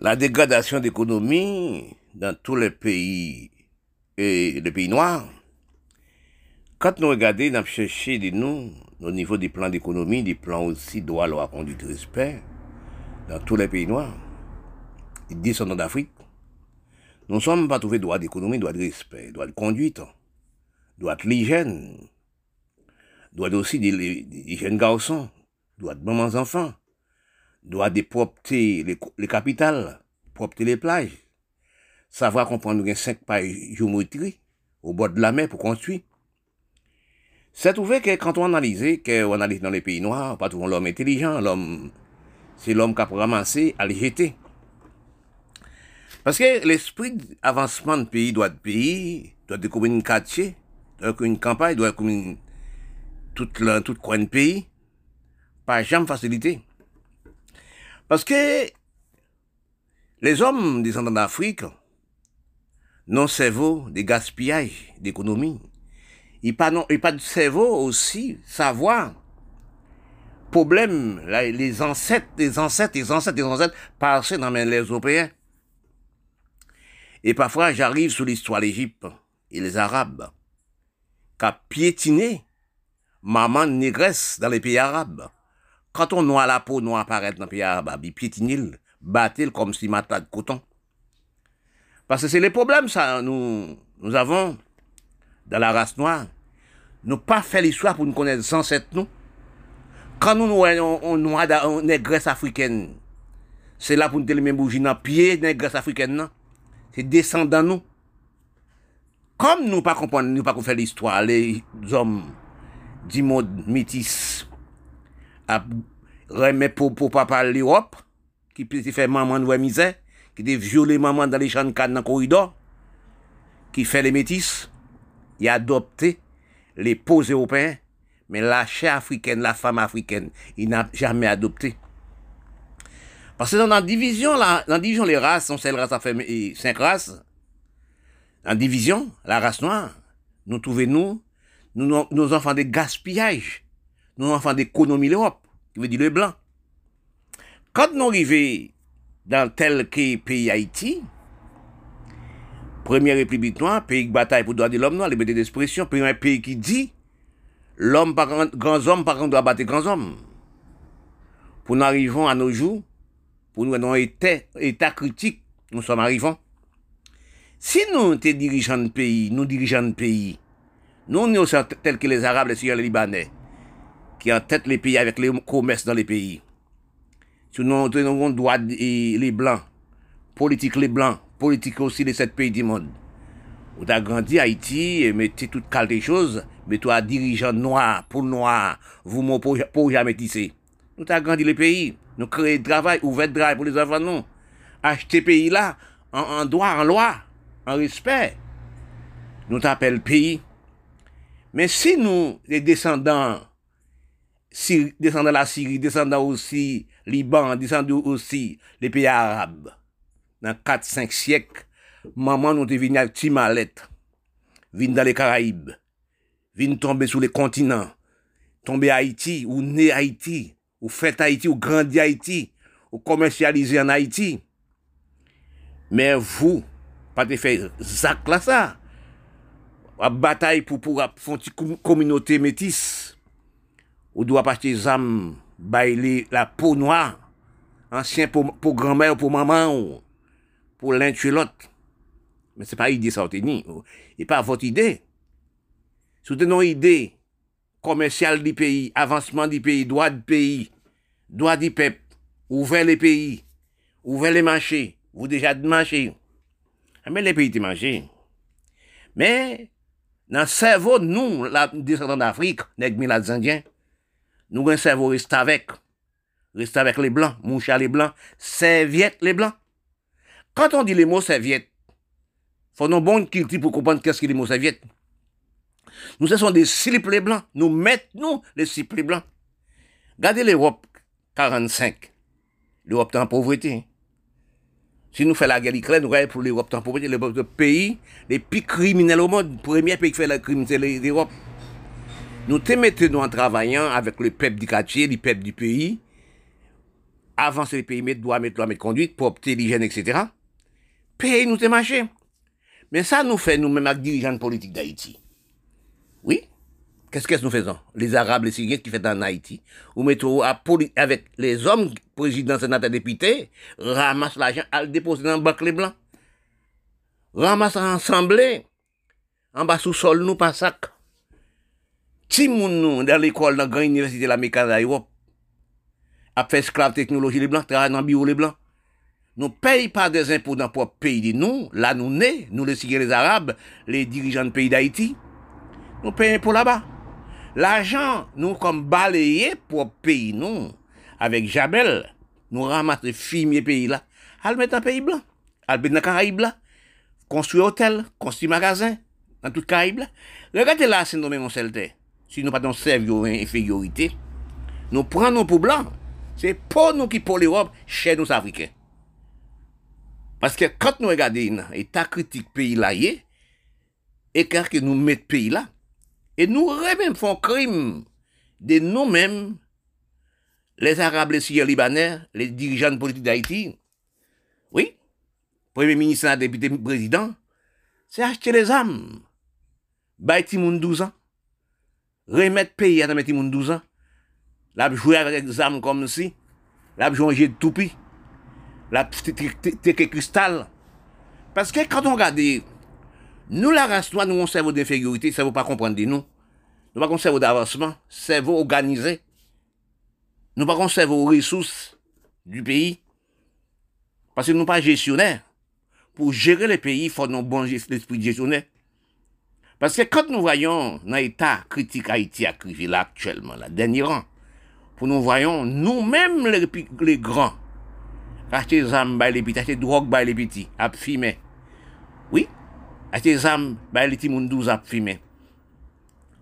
la dégradation d'économie dans tous les pays et les pays noirs, quand nous regardons, nous cherchons de nous, au niveau des plans d'économie, des plans aussi droit, loi, conduite, respect, dans tous les pays noirs, ils descendent d'Afrique, nous ne sommes pas trouvés droit d'économie, droit de respect, droit de conduite, droit de l'hygiène, droit aussi des, jeunes garçons, droit de mamans enfants, droit de propreté les, les capitales, propreté les plages, savoir comprendre qu'il y a cinq pages géométrie au bord de la mer pour construire. C'est trouvé que quand on analyse, qu'on analyse dans les pays noirs, pas toujours l'homme intelligent, l'homme, c'est l'homme qui a ramassé à les jeter. Parce que l'esprit d'avancement de pays doit être pays, doit comme une quartier, doit être une campagne, doit une, toute, toute coin de pays, pas jamais facilité. Parce que les hommes descendants d'Afrique n'ont cerveau des gaspillages d'économie. Ils pas non, pas de cerveau aussi savoir problème les ancêtres, les ancêtres, les ancêtres, les ancêtres passaient dans les Européens. Et parfois, j'arrive sur l'histoire d'Égypte et les Arabes, qui a piétiné maman négresse dans les pays arabes. Quand on noie la peau noire apparaît dans les pays arabes, il piétine, battent comme si matin de coton. Parce que c'est les problèmes, ça, nous, nous avons dans la race noire. Nous pas fait l'histoire pour nous connaître sans cette nous. Quand nous voyons on noie une négresse africaine, c'est là pour nous dire même bougie dans pied négresse africaine, C'est descendant nous. Comme nous pas nous pas faire l'histoire, les hommes du monde métis, à remettre pour, pour papa l'Europe, qui peut faire maman de misère, qui peut violer maman dans les champs de canne dans le corridor, qui fait les métis, il a adopté les peaux européens, mais la chair africaine, la femme africaine, il n'a jamais adopté. Parce que dans la division, la, dans la division, les races sont celles races et cinq races. En division, la race noire, nous trouvons nous nous, nous enfants de gaspillage, nous enfants d'économie l'Europe, qui veut dire le blanc. Quand nous arrivons dans tel que pays Haïti, première république noire, pays de bataille pour droit de l'homme noir, liberté d'expression, premier pays qui dit, l'homme par grands hommes, par contre, doit battre grands hommes. Pour nous arrivons à nos jours, pour nous dans état, état critique, nous sommes arrivants. Si nous sommes dirigeants de pays, nous dirigeants de pays, nous, nous sommes tels que les Arabes, les Syriens, les Libanais, qui en tête les pays avec les commerces dans les pays. Si nous avons droit les Blancs, politique les Blancs, politique aussi les sept pays du monde. Vous avez grandi Haïti et mettez toutes les choses, mais toi, dirigeant noir, pour noir, vous m'ont pour jamais tissé. Nous avons grandi les pays, nous créons du travail, ouvert de travail pour les enfants, nous. Acheter pays là, en, en droit, en loi, en respect. Nous t'appelons pays. Mais si nous, les descendants, descendant la Syrie, descendant aussi Liban, descendant aussi les pays arabes. Dans 4-5 siècles, maman nous est venue avec Timalet, venue dans les Caraïbes, venue tomber sur les continents, tomber à Haïti, ou né Haïti, ou fait Haïti, ou grandi Haïti, ou commercialisé en Haïti. Mais vous, pas de faire Zach là ça, à bataille pour, pour, pour, pour communauté métisse, ou dwa pati zam bay li la pou noa, ansyen pou, pou granmè ou pou maman ou, pou lèn tue lot. Men se pa ide sa ou te ni, e pa vot ide. Sou te non ide, komensyal di peyi, avansman di peyi, doa di peyi, doa di pep, ouve le peyi, ouve le manche, ou deja di manche. Amen le peyi te manche. Men, nan servo nou, la descendant d'Afrique, nèk mi la zandien, nous avons un cerveau avec. Reste avec les Blancs, moucha les Blancs, serviette les Blancs. Quand on dit les mots serviette, faut nous bon culture pour comprendre qu'est-ce que les mots serviette. Nous, ce sont des slips les Blancs. Nous mettons les slips les Blancs. Regardez l'Europe 45. L'Europe est en pauvreté. Si nous faisons la guerre d'Ukraine, nous pour l'Europe temporaire, le pays les plus criminels au monde. Le premier pays qui fait la c'est l'Europe. Nous te mettons en travaillant avec le peuple du quartier, le peuple du pays, avancer le pays, mettre droit, mettre loi, mettre conduite, propreté, l'hygiène, etc. Pays nous te marché. Mais ça nous fait nous-mêmes avec dirigeants politiques d'Haïti. Oui? Qu'est-ce que nous faisons? Les Arabes, les Syriens qui font en Haïti, ou mettons avec les hommes, présidents, sénateurs, députés, ramassent l'argent à le déposer dans le banque les blancs. Ramassent ensemble, en bas sous sol, nous, pas sac. Si nous, dans l'école, dans la grande université de l'Amérique d'Europe, a fait esclave technologie les blancs, bureau les blancs. Nous ne payons pas des impôts dans notre pays. Nous, là, nous nés, nous les les Arabes, les dirigeants du pays d'Haïti. Nous payons pour là-bas. L'argent, nous, comme balayé pour pays, nous, avec Jabel, nous ramassons fumier pays là, le mettre dans pays blanc, le mettre dans Caraïbes là, construire hôtel, construire magasin, dans toute Caraïbes là. Regardez là, c'est nommé mon seul Si nous pas dans infériorité, nous prenons pour blanc. C'est pour nous qui pour l'Europe, chez nous Africains. Parce que quand nous regardons l'état critique pays là, et que nous mettons pays là, et nous même font crime de nous-mêmes, les Arabes, les Syriens, Libanais, les dirigeants politiques d'Haïti. Oui, Premier ministre, député, président, c'est acheter les âmes. Baïti moun 12 ans. Remettre pays à mettre moun 12 ans. Jouer avec des âmes comme si. Là, jouer de toupie. Là, que cristal. Parce que quand on regarde, nous, la race noire, nous, on cerveau d'infériorité, ça veut pas comprendre de nous. Nous pas un cerveau d'avancement, cerveau organisé. Nous pas un cerveau ressources du pays. Parce que nous pas gestionnaires. Pour gérer le pays, il faut un bon esprit de gestionnaire. Parce que quand nous voyons dans l'état critique Haïti arrivé là actuellement, là, dernier rang, pour nous voyons nous-mêmes les, les, grands, acheter des armes, les petits, acheter drogue, les petits, à fumer. Oui, acheter des armes, les petits, moun 12 à fumer.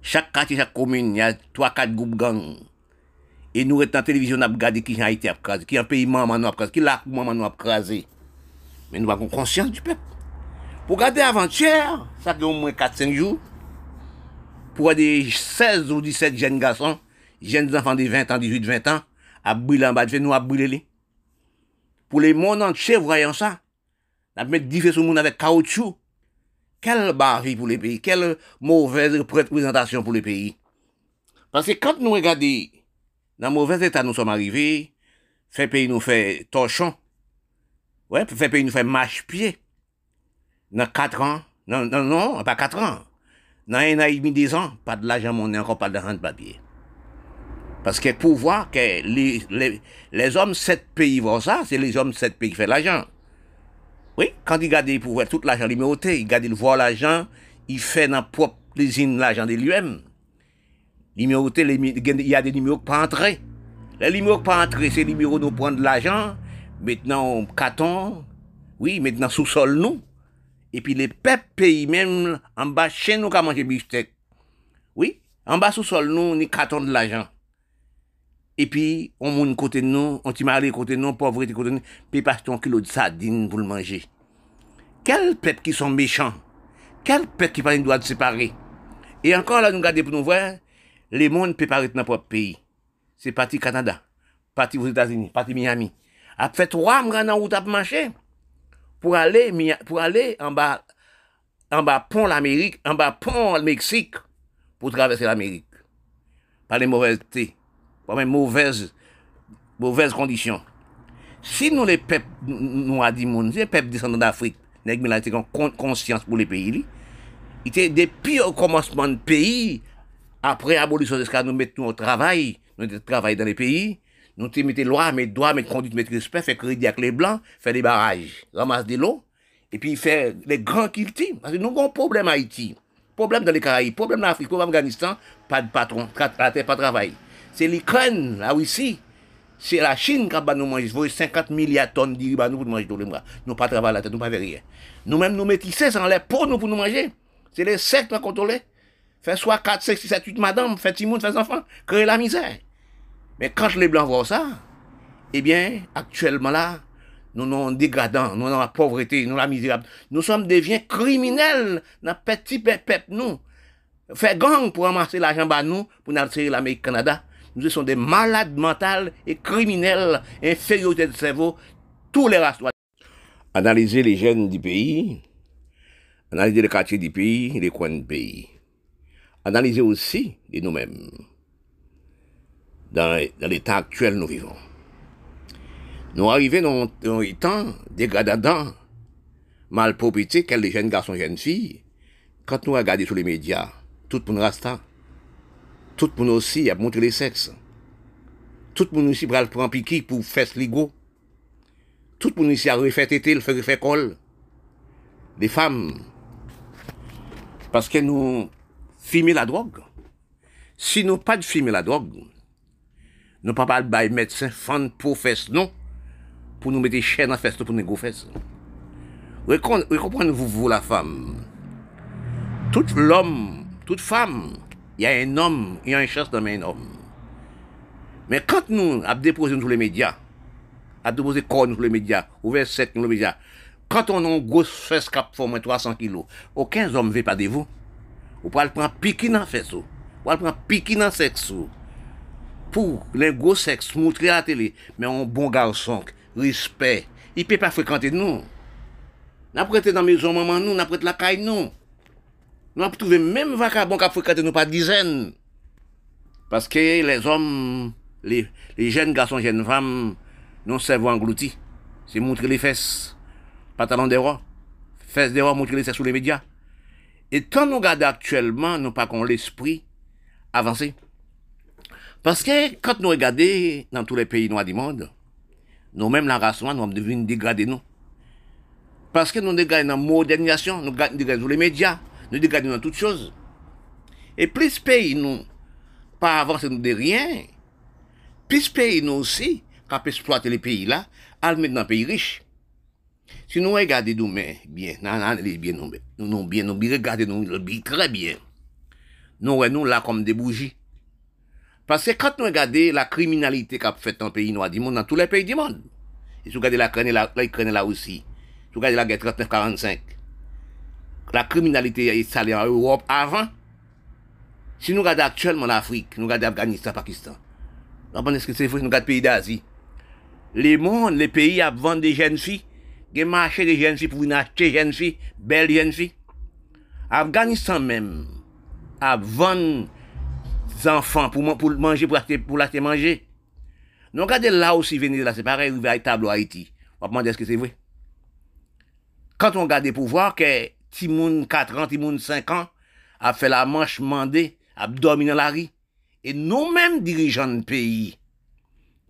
Chaque quartier, chaque commune, il y a 3-4 groupes gangs. Et nous, dans la télévision, on a regardé qui a Haïti crasé, qui a un pays maman nous a crasé, qui l'a maman nous a. Mais nous avons conscience du peuple. Pour garder avant-hier, ça fait au moins 4-5 jours, pour des 16 ou 17 jeunes garçons, jeunes enfants de 20 ans, 18, 20 ans, à brûler en bas de nous à brûler. Pour les mondes entiers, voyant ça, on mettre différents monde avec caoutchouc. Quelle barre pour les pays, quelle mauvaise représentation pour les pays. Parce que quand nous regardons, dans mauvais état nous sommes arrivés, fait pays nous fait torchon, ouais, fait pays nous fait marche-pied dans 4 ans, non, non, non, pas 4 ans, dans un an et demi, 10 ans, pas de l'argent monnaie, encore pas de rente papier. Parce que pour voir que les, les, les hommes, sept pays vont ça, c'est les hommes, sept pays qui font l'argent. Oui, quand il garde pour voir tout l'argent numéroté, il garde il voit l'argent, il fait dans propre usine l'argent de lui-même. Il y a des numéros pas entrés. Les numéros pas entrés, c'est les numéros nous prendre de l'argent, maintenant carton, oui, maintenant sous-sol nous. Et puis les peuples pays même, en bas chez nous, qu'à manger bistec. Oui, en bas sous-sol nous, ni carton de l'argent. Et puis, on côté de nous, on t'y côté de nous, pauvreté côté de nous, puis passe ton kilo de sardines pour le manger. Quel peuple qui sont méchants? Quel peuple qui pas une doit de séparer? Et encore là, nous regardons pour nous peuvent paraître dans notre propre pays. C'est parti Canada, parti aux États-Unis, parti Miami. A fait trois mois dans route à pou ale, pou ale an ba, an ba pon l'Amerik, an ba pon l'Meksik, pou travesse l'Amerik. Pa le mouvez te, pa men mouvez, mouvez kondisyon. Si nou le pep nou a di moun, si le pep descendant d'Afrique, nek mi la te kon konsyans pou le peyi li, ite depi ou komansman peyi, apre abolisyon eskan nou met nou ou travay, nou ete travay dan le peyi, nous te mettons loi, mais droit, mais conduite, mais respect, fait crédit avec les blancs, fait des barrages, ramasse de l'eau, et puis fait les grands cultives. Parce que nous avons un problème à Haïti, problème dans les Caraïbes, problème en Afrique, problème en Afghanistan, pas de patron, pas de travail. C'est l'Ukraine, la Russie, c'est la Chine qui a nous manger. Faut 50 milliards de tonnes de riz nous pour manger tous les mois. Nous pas travailler la tête, nous pas faire rien. Nous-mêmes, nous métissés sans l'air pour nous pour nous manger. C'est les sectes qui contrôler. Fait soit 4, 5, 6, 7, 8 madame, fait Timon, fait enfants, créer la misère. Mais quand les Blancs voient ça, eh bien, actuellement là, nous sommes dégradants, nous sommes la pauvreté, nous sommes la misérable. Nous sommes devenus criminels dans petit peuple, nous. Fait gang pour ramasser l'argent bas nous, pour nous tirer l'Amérique Canada. nous sommes des malades mentales et criminels, infériorité de cerveau, tous les races. Analyser les jeunes du pays, analyser les quartiers du pays, les coins du pays. Analyser aussi de nous-mêmes, dans, l'état actuel nous vivons. Nous arrivons dans un temps dégradant, mal propriété, quels les jeunes garçons, jeunes filles, quand nous regardons sur les médias, tout le monde reste tout le monde aussi a montré les sexes. Tout le monde aussi va prendre piqué pour faire ligo. Tout le monde ici a refait tété, le fait refait col. Les femmes, parce que nous filmons la drogue. Si nous pas de filmer la drogue, Nou pa pal bay medsen fan pou fes non, pou nou mette chè nan fes to pou nou go fes. Rekon, rekonpon nou vou la fam. Tout l'om, tout fam, y a en om, y a en chans nan men en om. Men kant nou ap depose nou sou le media, ap depose kon nou sou le media, ouve set nou le media, kant on nou gos fes kap formen 300 kilo, oken zom ve pa devou, ou pal pran piki nan fes ou, ou pal pran piki nan seks ou, Pour les gros sexe, montrer à la télé, mais un bon garçon, respect, il peut pas fréquenter nous. Nous prêté dans maison maman nous, prêté la caille nous. Nous avons trouvé même vagabond qui fréquenté nous par dizaines. Parce que les hommes, les, jeunes garçons, jeunes femmes, nous servent engloutis. C'est montrer les fesses. Pantalon des rois. Fesses des rois, montrer les fesses sous les médias. Et quand nous regardons actuellement, nous pas qu'on l'esprit avancé. Parce que quand nous regardons dans tous les pays noirs du monde, nous-mêmes, la race noire, nous devenus dégradés, nous. Parce que nous dégradons dans la modernisation, nous dégradons dans les médias, nous dégradons dans toutes choses. Et plus pays nous, pas avancer de rien, plus pays nous aussi, qu'à exploiter les pays là, à le mettre dans un pays riche. Si nous regardons nous bien, nous bien, nous, nous bien, nous bien, regardons nous bien, très bien. Nous nous là comme des bougies. Parce que quand nous regardons la criminalité qu'a fait dans le pays noir du monde, dans tous les pays du monde, et si vous regardez la Ukraine là, là aussi, si vous regardez la guerre 39-45, la criminalité est installée en Europe avant. Si nous regardons actuellement l'Afrique, nous regardons Afghanistan, Pakistan, est-ce que c'est? Nous regardons les pays d'Asie. Les mondes, les pays à vendre des jeunes filles, des marchés des jeunes filles pour acheter des jeunes filles, belles jeunes filles. Afghanistan même, à vendre enfants pour, manger, pour acheter, pour l'acheter manger. Nous regardons là aussi, venir là, c'est pareil, véritable Haïti. On va demander est-ce que c'est vrai? Quand on regarde les pouvoirs, que Timoun 4 ans, Timoun 5 ans, a fait la manche mandée, a la rue. Et nous-mêmes, dirigeants de pays,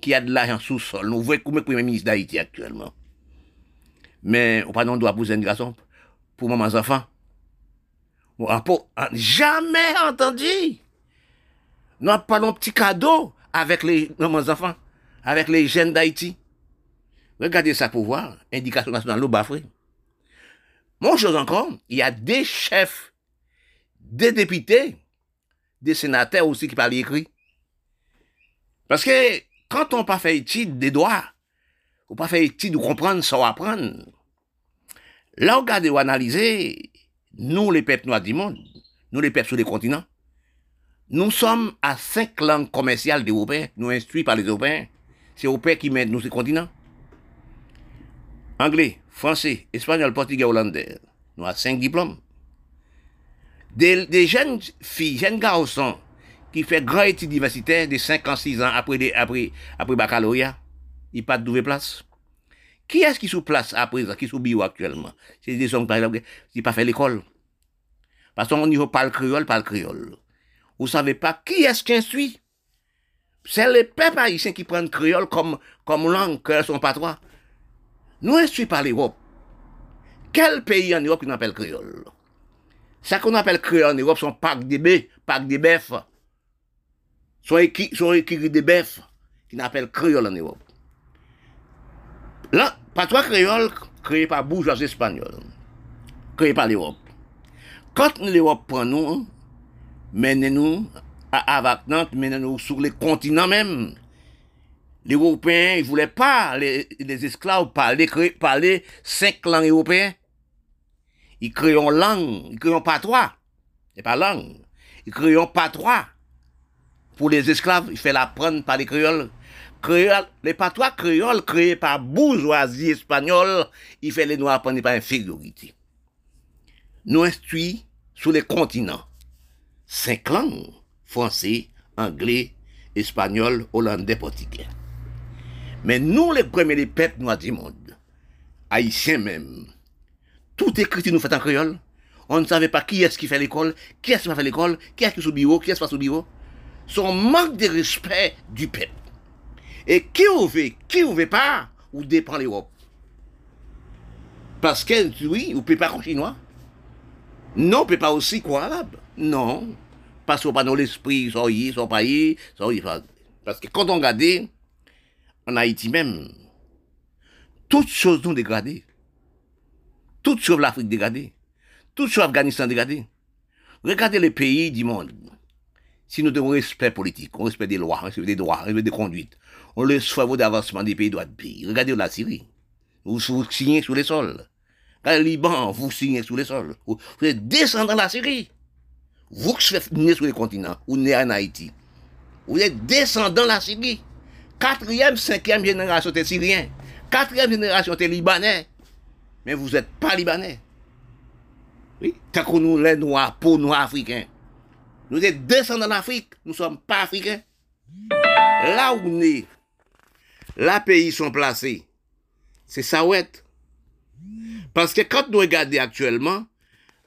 qui a de l'argent sous-sol, nous voyons comme le premier ministre d'Haïti actuellement. Mais, on pas non doit poser une pour maman enfants. jamais entendu. Nous n'avons pas un petit cadeau avec les mamans enfants, avec les jeunes d'Haïti. Regardez ça pour voir, indication nationale, l'eau bafré. Mon chose encore, il y a des chefs, des députés, des sénateurs aussi qui parlent écrit. Parce que quand on pas fait étude des droits, ou pas fait étude de comprendre sans apprendre, là, regardez ou analyser, nous, les peuples noirs du monde, nous, les peuples sur les continents, nous sommes à cinq langues commerciales des Européens, nous instruits par les Européens. C'est Européens qui mettent nous ces continents. Anglais, français, espagnol, portugais, hollandais. Nous avons cinq diplômes. Des, jeunes filles, jeunes garçons qui font grand études universitaires de 5 ans, 6 ans après, après, après baccalauréat, ils pas de place? Qui est-ce qui sous place à présent, qui sous bio actuellement? C'est des hommes, par exemple, qui pas fait l'école. Parce qu'on n'y pas le créole, pas le créole. Vous savez pas qui est-ce qui instruit? C'est les peuples haïtiens qui prennent créole comme, comme langue, que son patois. Nous instruits par l'Europe. Quel pays en Europe qu'on appelle créole? Ça qu'on appelle créole en Europe sont parcs de bœufs, parcs de bœufs. Écrits, sont écrits des bœufs qui appellent créole en Europe. Là, patois créole créé par bourgeois espagnols, créé par l'Europe. Quand l'Europe prend nous, menez-nous à Avacnante, menez-nous sur les continents même, les Européens, ils voulaient pas, les, esclaves, parler, parler cinq langues européennes. Ils créent une langue, ils créent un patois. C'est pas langue. Ils créent un patois pour les esclaves, il fait l'apprendre par les créoles. Créole, les patois créoles créés par bourgeoisie espagnole, il fait les noirs apprendre par infériorité. Nous instruits sur les continents. Cinq langues, français, anglais, espagnol, hollandais, portugais. Mais nous, les premiers les peuples noirs du monde, haïtiens même, tout écrit nous fait en créole. On ne savait pas qui est-ce qui fait l'école, qui est-ce qui fait l'école, qui est-ce qui est sous bureau, qui est-ce qui est sous bureau. Son manque de respect du peuple. Et qui vous veut, qui vous veut pas, ou dépend l'Europe. Parce que, oui, vous ne pouvez pas chinois. Non, on ne peut pas aussi croire arabe. Non. Parce qu'on pas dans l'esprit, soit y, soit pas y, soit y. Parce que quand on regarde, en Haïti même, toutes choses sont dégradées. Toutes choses l'Afrique dégradée. Toutes choses l'Afghanistan dégradées. Regardez les pays du monde. Si nous devons respect politique, on respecte des lois, on respecte des droits, on respecte des conduites, on laisse faire d'avancement des pays droits de pays. Regardez la Syrie. Vous, vous signez sous les sols. Le Liban, vous signez sous les sols. Vous, êtes descendant de la Syrie. Vous qui êtes nés sur les continents, ou nés en Haïti. Vous êtes descendant de la Syrie. Quatrième, cinquième génération des Syriens. Quatrième génération des Libanais. Mais vous n'êtes pas Libanais. Oui, tant que nous, les Noirs, pour nous Africains. Nous êtes descendants d'Afrique, nous ne sommes pas Africains. Là où nous sommes, là pays sont placés, c'est Saouette. Parce que quand nous regardons actuellement,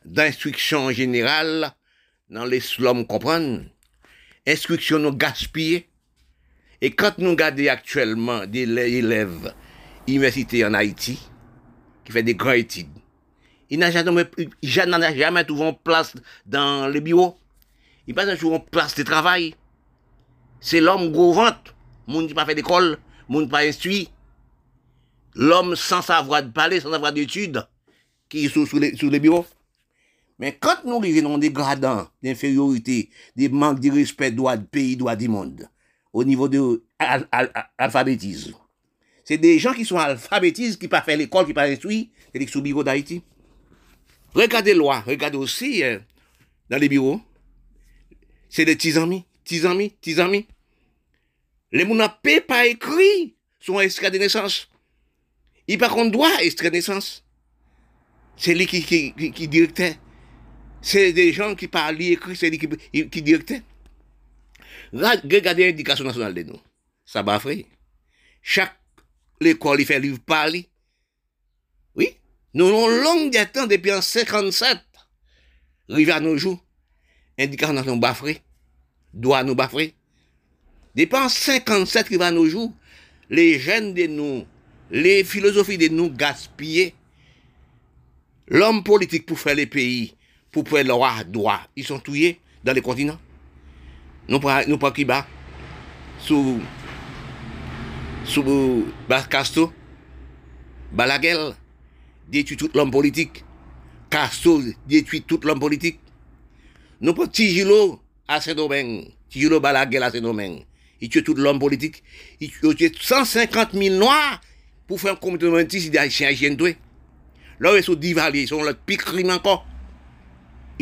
d'instruction générale, dans les slums comprennent, instruction nous gaspillée. Et quand nous regardons actuellement des élèves université en Haïti, qui fait des grandes études, ils n'ont jamais, jamais, jamais trouvé place dans les bureaux. Ils pas toujours en place de travail. C'est l'homme gros ventre, monde qui pas fait d'école, monde pas instruit. L'homme sans savoir de parler, sans savoir d'études, qui est sous, les, les bureaux. Mais quand nous arrivons des gradants d'infériorité, des manques de respect droit de pays, droit du monde, au niveau de l'alphabétisme, c'est des gens qui sont alphabétisés, qui pas fait l'école, qui pas instruit, c'est les sous bureaux d'Haïti. Regardez loi, regardez aussi euh, dans les bureaux, c'est des petits amis, petits. Les gens n'ont pas écrit son extrait de naissance. Il par contre droit extrait de naissance. C'est lui qui, qui. C'est des gens qui parlent, écrit, c'est qui, qui directait. Regardez l'éducation nationale de nous. Ça va faire. Chaque l'école, il fait livre parler. Oui. Nous avons longue temps depuis en 57. Rive à nos jours. Indication nationale bafré. Doit nous bafrer. Depuis en 57 qui va nos jours, les jeunes de nous, les philosophies de nous gaspillées, l'homme politique pour faire les pays, pour faire le roi droit, ils sont tués dans les continents. Nous pas nous qui bas sous sous Castro, Balaguel détruit tout l'homme politique. Castro détruit tout l'homme politique. Nous pas Tijilo à Saint-Domingue, Tijilo Balaguel à Saint-Domingue. Il tue tout l'homme politique. Il tue 150 000 noirs pour faire un comité de ici d'Haïtiens Haïtiens Là, ils sont divaliers, ils sont le pire crime encore.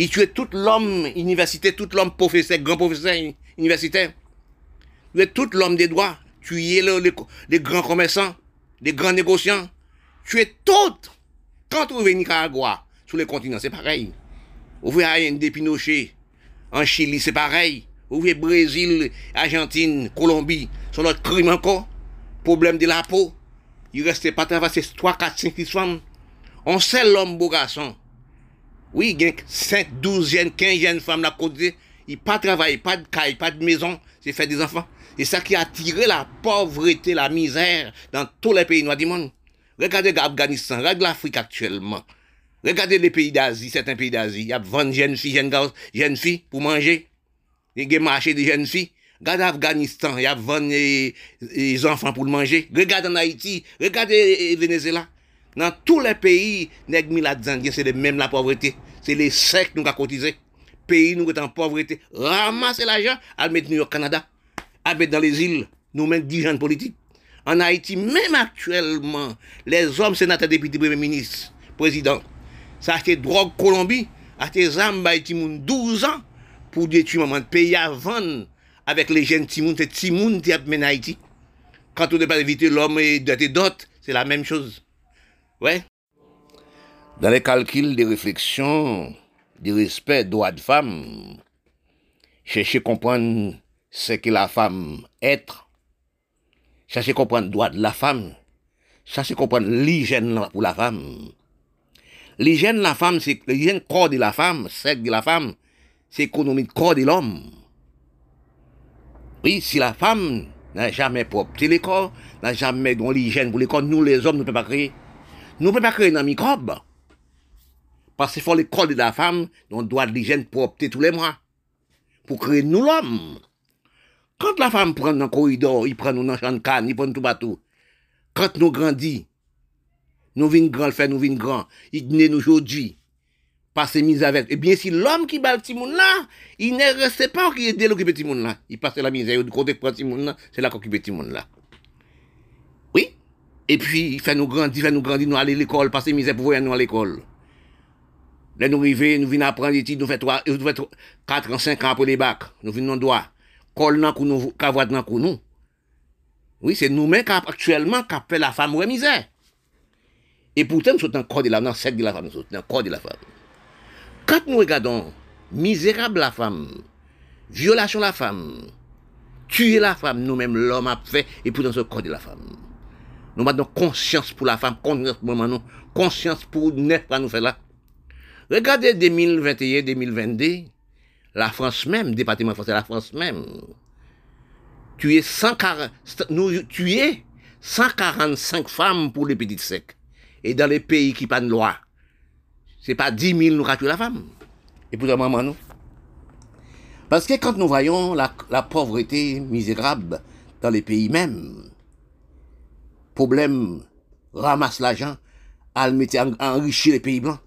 Il tue tout l'homme universitaire, tout l'homme professeur, grand professeur universitaire. Tout l'homme des droits tuer les, les, grands commerçants, les grands négociants, tuer tout. Quand vous venez Nicaragua, sur les continents, c'est pareil. Vous voyez des Pinochet, en Chili, c'est pareil. Vous voyez Brésil, Argentine, Colombie, sont notre crime encore. Problème de la peau. Il restait pas travailler, c'est 3, 4, 5, 6 femmes. On sait l'homme beau garçon. Oui, il y a 5, 12 jeunes, 15 jeunes femmes là côté. Il pas travailler, pas de caille, pas de maison, c'est faire des enfants. C'est ça qui a attiré la pauvreté, la misère dans tous les pays noirs du monde. Regardez l'Afghanistan, regardez l'Afrique actuellement. Regardez les pays d'Asie, certains pays d'Asie. Il y a 20 jeunes filles, jeunes jeunes filles pour manger. Il y a marché de jeunes filles. Regardez l'Afghanistan, il y a 20 les, enfants pour manger. Regardez en Haïti, regardez Venezuela. Dans tous les pays, c'est le même la pauvreté. C'est les qui nous ont cotisé. Pays nous sont en pauvreté. Ramassez l'argent, à mettre au Canada avec dans les îles, nous même dirigeants politiques. En Haïti, même actuellement, les hommes sénateurs, députés, premiers ministres, présidents, ça a acheté drogue Colombie, a acheté Zamba Haïti 12 ans pour détruire mon pays avant avec les jeunes Timoun, c'est Timoun qui a mené Haïti. Quand on ne pas éviter l'homme et d'autres, c'est la même chose. Ouais. Dans les calculs des réflexions, du respect, droit de femme, chercher comprendre ce que la femme être, chercher comprendre droit de la femme, chercher comprendre l'hygiène pour la femme. L'hygiène de la femme, c'est l'hygiène corps de la femme, sexe de la femme, c'est l'économie de corps de l'homme. Oui, si la femme n'a jamais propre le corps, n'a jamais l'hygiène pour les corps, nous les hommes, nous ne pouvons pas créer. Nous ne pouvons pas créer un microbe. Parce qu'il faut le corps de la femme, on doit de l'hygiène propre tous les mois. Pour créer nous l'homme. Quand la femme prend dans le corridor, il prend nous dans le champ de canne, il prend tout partout. Quand nous grandissons, nous venons grand, fait nous venons grand, il nous aujourd'hui passer mise avec. Et bien, si l'homme qui bat le petit monde là, il ne reste pas qui aide l'occuper petit monde là. Il passe la misère du côté pour petit monde là, c'est là qu'on occupe petit monde là. Et puis, il fait nous grandir, fait nous grandir, nous aller à l'école, passer misère pour voir nous à l'école. Là, nous arrivons, nous venons apprendre des études, nous faisons 4 ans, 5 ans pour les bacs. Nous venons droit. Col dans nous, cavoite dans nous. Oui, c'est nous-mêmes qui actuellement qui fait la femme ou misère. Et pourtant, nous sommes encore de la femme, nous de la femme, nous sommes encore de la femme. Quand nous regardons misérable la femme, violation la femme, tuer la femme, nous-mêmes l'homme a fait, et pourtant ce corps de la femme. Nous avons conscience pour la femme, conscience pour nous, conscience pour nous faire là. Regardez 2021-2022, la France même, département français, la France même, tuer 140, nous tuer 145 femmes pour les petites secs. Et dans les pays qui pas de loi, c'est pas 10 000 nous tué la femme. Et pour la maman, nous. Parce que quand nous voyons la, pauvreté misérable dans les pays même, problème, ramasse l'argent, elle enrichir les pays blancs.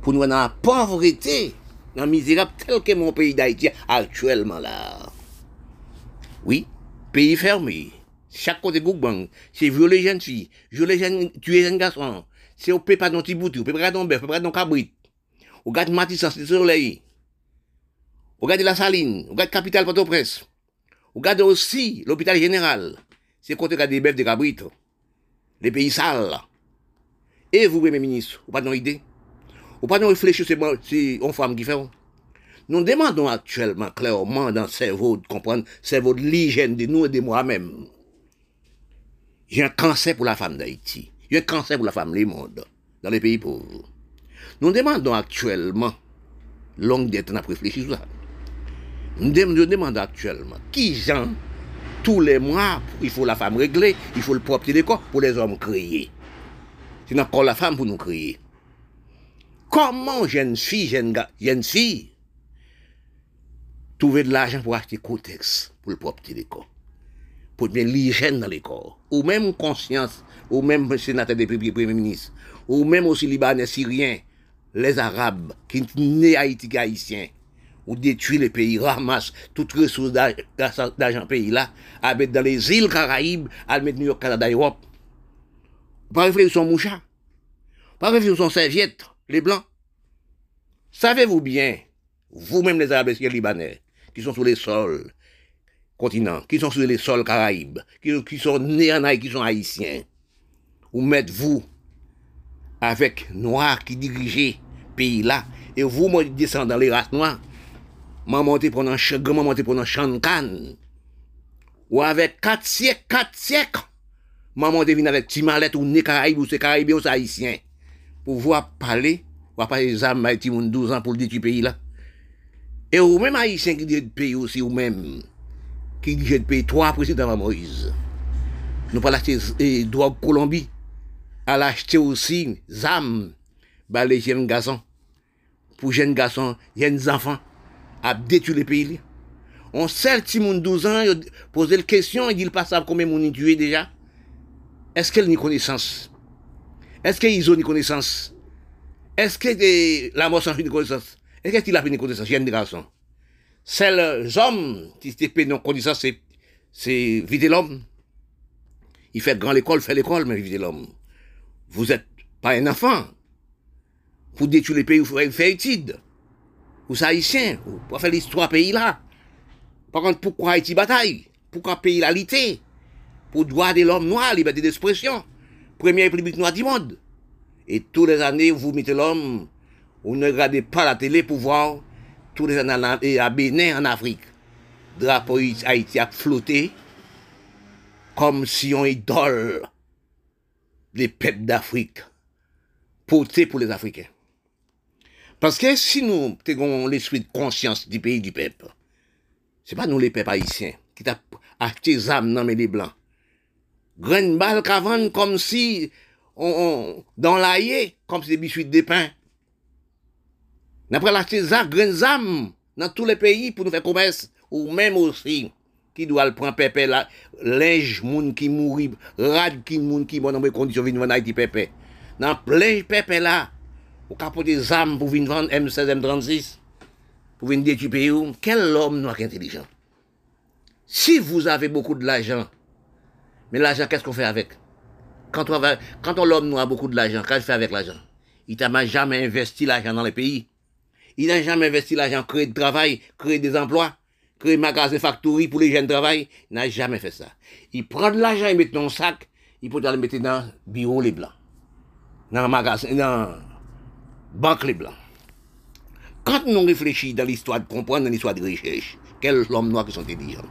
Pour nous, dans la pauvreté, dans la misérable tel que mon pays d'Haïti actuellement là. Oui, pays fermé. Chaque côté Goubang, c'est violer les jeunes filles, violer jeunes, tuer jeunes garçons, c'est au pas dans petit boutou, au pas dans bœuf, au pas dans cabrit. Au gade Matissas, le soleil. Au gade la saline, au gade capitale Port-au-Prince. Au gade aussi l'hôpital général. C'est côté gade des bœufs de cabrit. Les pays sales. Et vous, Premier ministre, vous pas de idée? Vous pas de réfléchir, c'est une femme qui fait. Nous demandons actuellement clairement dans le cerveau de comprendre, cerveau de l'hygiène de nous et de moi-même. J'ai un cancer pour la femme d'Haïti. A un cancer pour la femme du monde, dans les pays pauvres. Nous demandons actuellement, longue dette, on a réfléchi sur ça. Nous demandons actuellement, qui gens, tous les mois, il faut la femme régler, il faut le propre des corps pour les hommes créer. C'est encore la femme pour nous créer. Comment jeune fille, jeune, fille, trouver de l'argent pour acheter cotex pour le propre des corps? Pour bien l'hygiène dans les corps. Ou même conscience ou même sénateur des Premier ministre, ou même aussi Libanais, Syriens, les Arabes, qui sont nés Haïti haïtiens, ou détruisent les pays, ramassent toutes ressources d'argent pays là, à mettre dans les îles Caraïbes, à mettre New York, Canada, Europe. Pas réfléchir son mouchard. Pas réfléchir son serviette, les Blancs. Savez-vous bien, vous-même les Arabes et les Libanais, qui sont sur les sols continents, qui sont sur les sols Caraïbes, qui, sont nés en qui sont haïtiens, ou mettez-vous avec noirs qui dirigeaient pays là, et vous, moi, descendez dans les races noires, maman te pronan chagre, maman te pronan chankan. Ou avek kat syek, kat syek, maman te vin avek ti malet ou ne karaib ou se karaibè ou sa haisyen. Pou vwa pale, wap pale zam may ti moun 12 an pou ldi ki peyi la. E ou mèm haisyen ki dije di peyi ou si ou mèm, ki dije di peyi 3 presidant maman Moïse. Nou pala te eh, drog Kolombi, al achete osi zam ba le jen gason. Pou jen gason, jen zanfan, à détruire le pays. On sait petit monde 12 ans, poser la question, il dit pas ça combien de tué déjà? Est-ce qu'elle a une connaissance? Est-ce qu'ils ont une connaissance? Est-ce que la sans une connaissance? Est-ce qu'il a une connaissance, jeunes garçons? Celles hommes qui étaient non connaissance, c'est vider l'homme. Il fait grand l'école, fait l'école, mais vider l'homme. Vous n'êtes pas un enfant. Pour détruire les pays, vous faire étude. Êtes haïtien. Vous pouvez faire l'histoire pays là. Par contre, pourquoi Haïti bataille Pourquoi pays la Pour droit de l'homme noir, liberté d'expression. Première république noire du monde. Et tous les années, vous mettez l'homme, vous ne regardez pas la télé pour voir tous les années à Bénin, en Afrique. Drapeau Haïti a flotté comme si on idole des peuples d'Afrique, porté pour les Africains. Parce que si nous avons l'esprit de conscience du pays du peuple, c'est pas nous les peuples haïtiens qui t'a acheté des âmes dans les blancs. Graine balle qu'avant comme si on, dans l'aïe, comme si des biscuits de pain. N'après l'acheter ça, graines âmes dans tous les pays pour nous faire commerce, ou même aussi, qui doit le prendre pépé là, linge moun qui mourit, rad qui moun qui bon dans les conditions vivre dans Haïti pépé. Dans plein pépé là, ou capot des âmes pour venir vendre M16, M36, pour venir détruire pays, quel homme noir intelligent? Si vous avez beaucoup de l'argent, mais l'argent, qu'est-ce qu'on fait avec? Quand on, quand on l'homme noir a beaucoup de l'argent, qu'est-ce qu'il fait avec l'argent? Il n'a jamais investi l'argent dans les pays. Il n'a jamais investi l'argent, créer de travail, créer des emplois, créer magasin factory pour les jeunes travail. Il n'a jamais fait ça. Il prend de l'argent, il met dans un sac, il peut le mettre dans le bureau les blancs, dans le magasin, dans banque les blancs. Quand nous réfléchissons dans l'histoire de comprendre, dans l'histoire de recherche, quels hommes noirs qui sont intelligents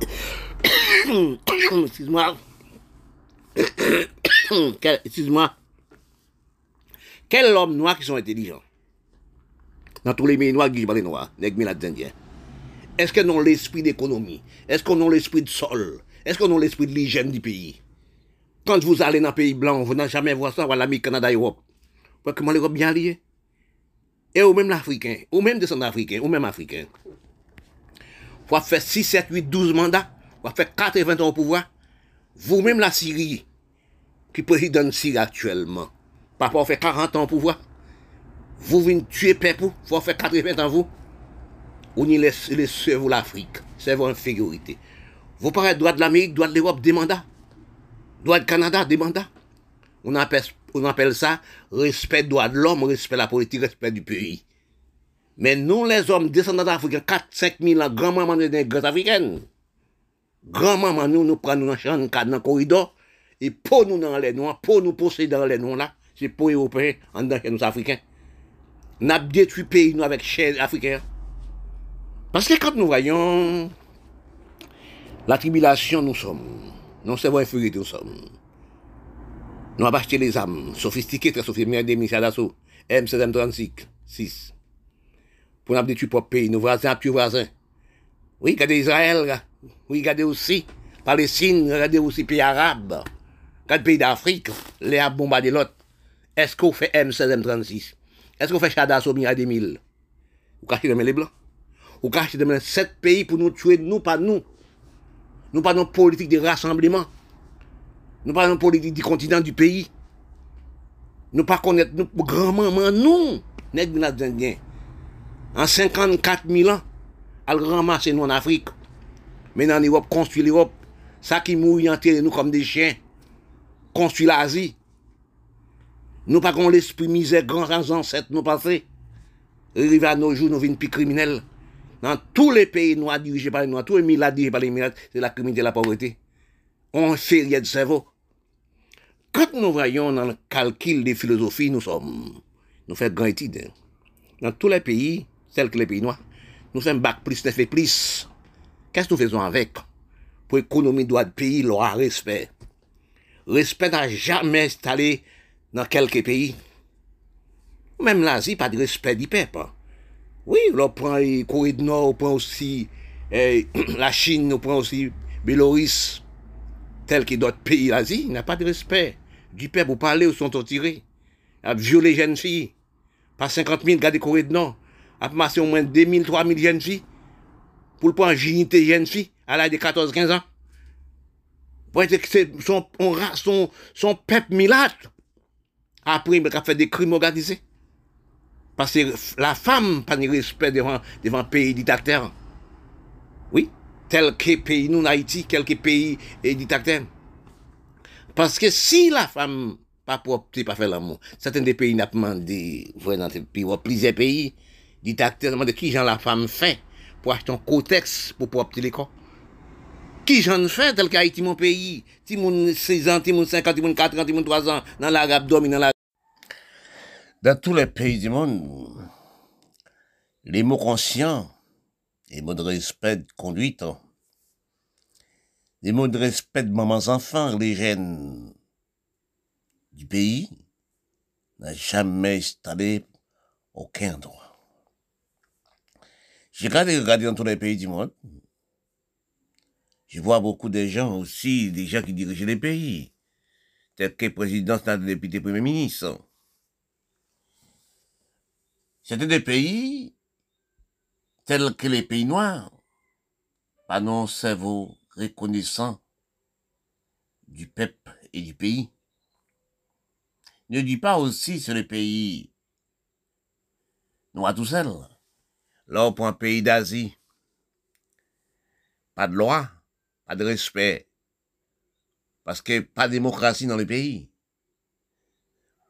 Excuse-moi. Excuse-moi. Quels hommes noirs qui sont intelligents? Dans tous les pays noirs qui parlent noirs, les indiens. Est-ce qu'ils ont l'esprit d'économie Est-ce qu'on a l'esprit de sol Est-ce qu'on a l'esprit de l'hygiène du pays Quand vous allez dans un pays blanc, vous n'avez jamais vu ça, voilà, l'Amérique, Canada, Europe? Comment l'Europe bien lié Et ou même l'Africain, ou même des Africains, ou même Africains. Faut faire 6, 7, 8, 12 mandats. Faut faire 80 ans au pouvoir. Vous-même la Syrie, qui président de Syrie actuellement, papa fait 40 ans au pouvoir. Vous venez tuer peuple, faut faire 80 ans vous? Ou ni l'Afrique. Infériorité. Vous parlez droit de l'Amérique, droit de l'Europe, des mandats. Droit de Canada, des mandats. On on appelle ça respect droit de l'homme, respect de la politique, respect du pays. Mais nous, les hommes descendants d'Afrique, 4-5 000 ans, grand-maman des nègres africaines, grand-maman, nous, nous prenons dans champ, dans le corridor, et pour nous dans les noirs, pour nous posséder dans les noirs là, c'est pour les Européens, en tant que nous Africains. Nous avons détruit le pays, nous, avec chair africains. Parce que quand nous voyons la tribulation, nous sommes, nous sommes infériorité, nous sommes. Nous avons acheté les armes sophistiquées, très sophistiquées, des missiles d'assaut, M736, 6 pour nous détruire propre pays, nos voisins, plus voisins. Oui, regardez Israël, oui, regardez aussi Palestine, regardez aussi pays arabes, regardez pays d'Afrique, les a bombardé l'autre. Est-ce qu'on fait M16, M36 Est-ce qu'on fait Chada Somi à 2000 Ou cachez les blancs? Ou cachez les sept pays pour nous tuer, nous, pas nous. Nous pas nos politiques de rassemblement. Nous pas nos politiques du continent du pays. Nous pas connaître nous grand-maman, nous, indiens en 54 000 ans, elle ramasse nous en Afrique. Maintenant, en Europe, construit l'Europe. Ça qui mouille enterré nous comme des chiens. Construit l'Asie. Nous pas l'esprit misère, grands ancêtres nous passés. Arrivé à nos jours, nous venons plus criminels. Dans tous les pays noirs dirigés par les noirs, tous les milliards dirigés par les milliards, c'est la criminalité et la pauvreté. On fait de cerveau. Quand nous voyons dans le calcul des philosophies, nous sommes, nous faisons grand étude. Dans tous les pays, tel que les pays noirs. Nous faisons bac plus, neuf et plus. Qu'est-ce que nous faisons avec Pour l'économie de pays, leur respect? Respect n'a jamais installé dans quelques pays. Même l'Asie, pas de respect du peuple. Oui, on prend la Corée du Nord, on prend aussi eh, la Chine, on prend aussi Bélorusse, tel que d'autres pays d'Asie, il n'y a pas de respect du peuple. Vous parlez, ou sont. À violer les jeunes filles. Pas 50 000 gars de Corée du Nord a passé au moins 2000, 3000 jeunes filles pour le prendre dignité jeunes filles à l'âge de 14, 15 ans. Pour que c'est son, son, son peuple milate. Après, il a fait des crimes organisés. Parce que la femme pas de respect devant, devant pays dictateur. Oui, tel que pays, nous, en Haïti, quelques pays et dictateur. Parce que si la femme pas pour opter, pas faire l'amour, certains des pays n'ont pas demandé, dans plusieurs pays, dictateur de qui Jean la femme fait pour acheter un cotex pour pouvoir télécom. Qui j'en fais tel qu'Haïti mon pays, ti moun 16 ans, ti moun 5 ans, ti moun 4 ans, ti moun 3 ans, dans l'arabe dormi dans la... Dans tous les pays du monde, les mots conscients, les mots de respect, de conduite, les mots de respect de mamans enfants, les jeunes du pays, n'a jamais installé aucun droit. J'ai regardé, regardé dans tous les pays du monde. Je vois beaucoup de gens aussi, des gens qui dirigent les pays, tels que président, député, premier ministre. C'était des pays tels que les pays noirs, pas non cerveau reconnaissant du peuple et du pays. Ne dis pas aussi sur les pays noirs tout seul. Là, pour un pays d'Asie, pas de loi, pas de respect, parce que pas de démocratie dans le pays.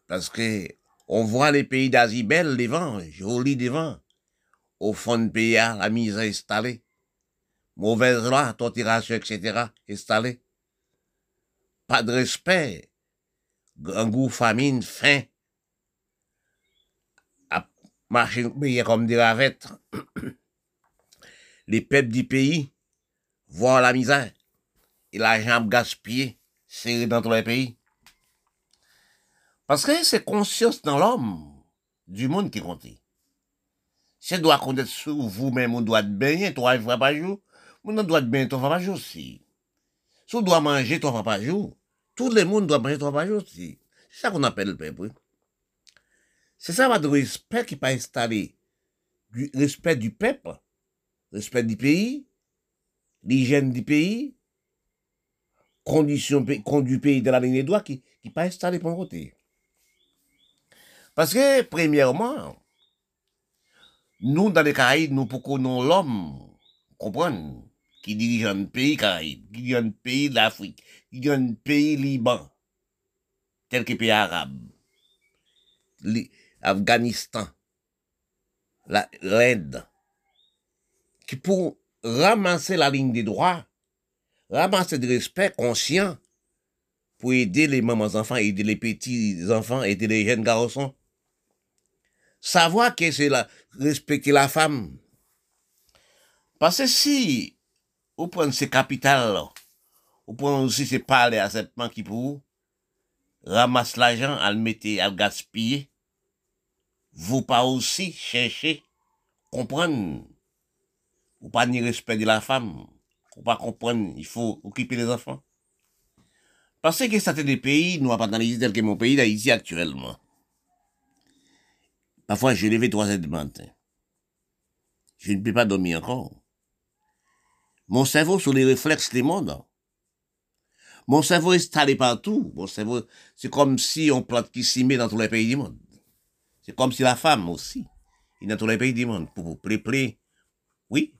Parce que on voit les pays d'Asie belles devant, jolis devant. Au fond de pays, la mise installée. Mauvaise loi, torturation, etc. installée. Pas de respect. Un goût famine, faim. À marcher comme des ravettes. Les peuples du pays voient la misère. Et l'argent gaspillé, serré dans tous les pays. Parce que c'est conscience dans l'homme du monde qui compte. C'est doit compter sur vous-même, on doit baigner trois fois par jour. On doit baigner trois fois par jour. Si on doit manger trois fois par jour, tout le monde doit manger trois fois par jour aussi. C'est ça qu'on appelle le peuple. C'est ça votre respect qui pas installé. Du respect du peuple, respect du pays, l'hygiène du pays, condition du pays de la ligne des droits qui, qui pas installé pour côté. Parce que, premièrement, nous, dans les Caraïbes, nous pouvons l'homme, comprendre, qui dirige un pays Caraïbes, qui dirige un pays d'Afrique, qui dirige un pays Liban, tel que pays arabe, l'Afghanistan, l'Inde, qui pour ramasser la ligne des droits, ramasser du respect conscient pour aider les mamans enfants, aider les petits enfants, aider les jeunes garçons, savoir que c'est la, respecter la femme. Parce que si vous prenez ces capitales, vous prenez aussi ces palais à cette main qui pour ramasse l'argent, à le mettre, à le gaspiller, vous pas aussi chercher, comprendre, ou pas ni respect de la femme, ou pas comprendre, il faut occuper les enfants. Parce que c'était des pays, nous, pas dans les tel que mon pays d'Haïti actuellement. Parfois, je levé trois heures du matin. Je ne peux pas dormir encore. Mon cerveau sur les réflexes des mondes. Mon cerveau est installé partout. Mon cerveau, c'est comme si on plante qui s'y dans tous les pays du monde. C'est comme si la femme aussi, est dans tous les pays du monde, pour vous préparer, oui,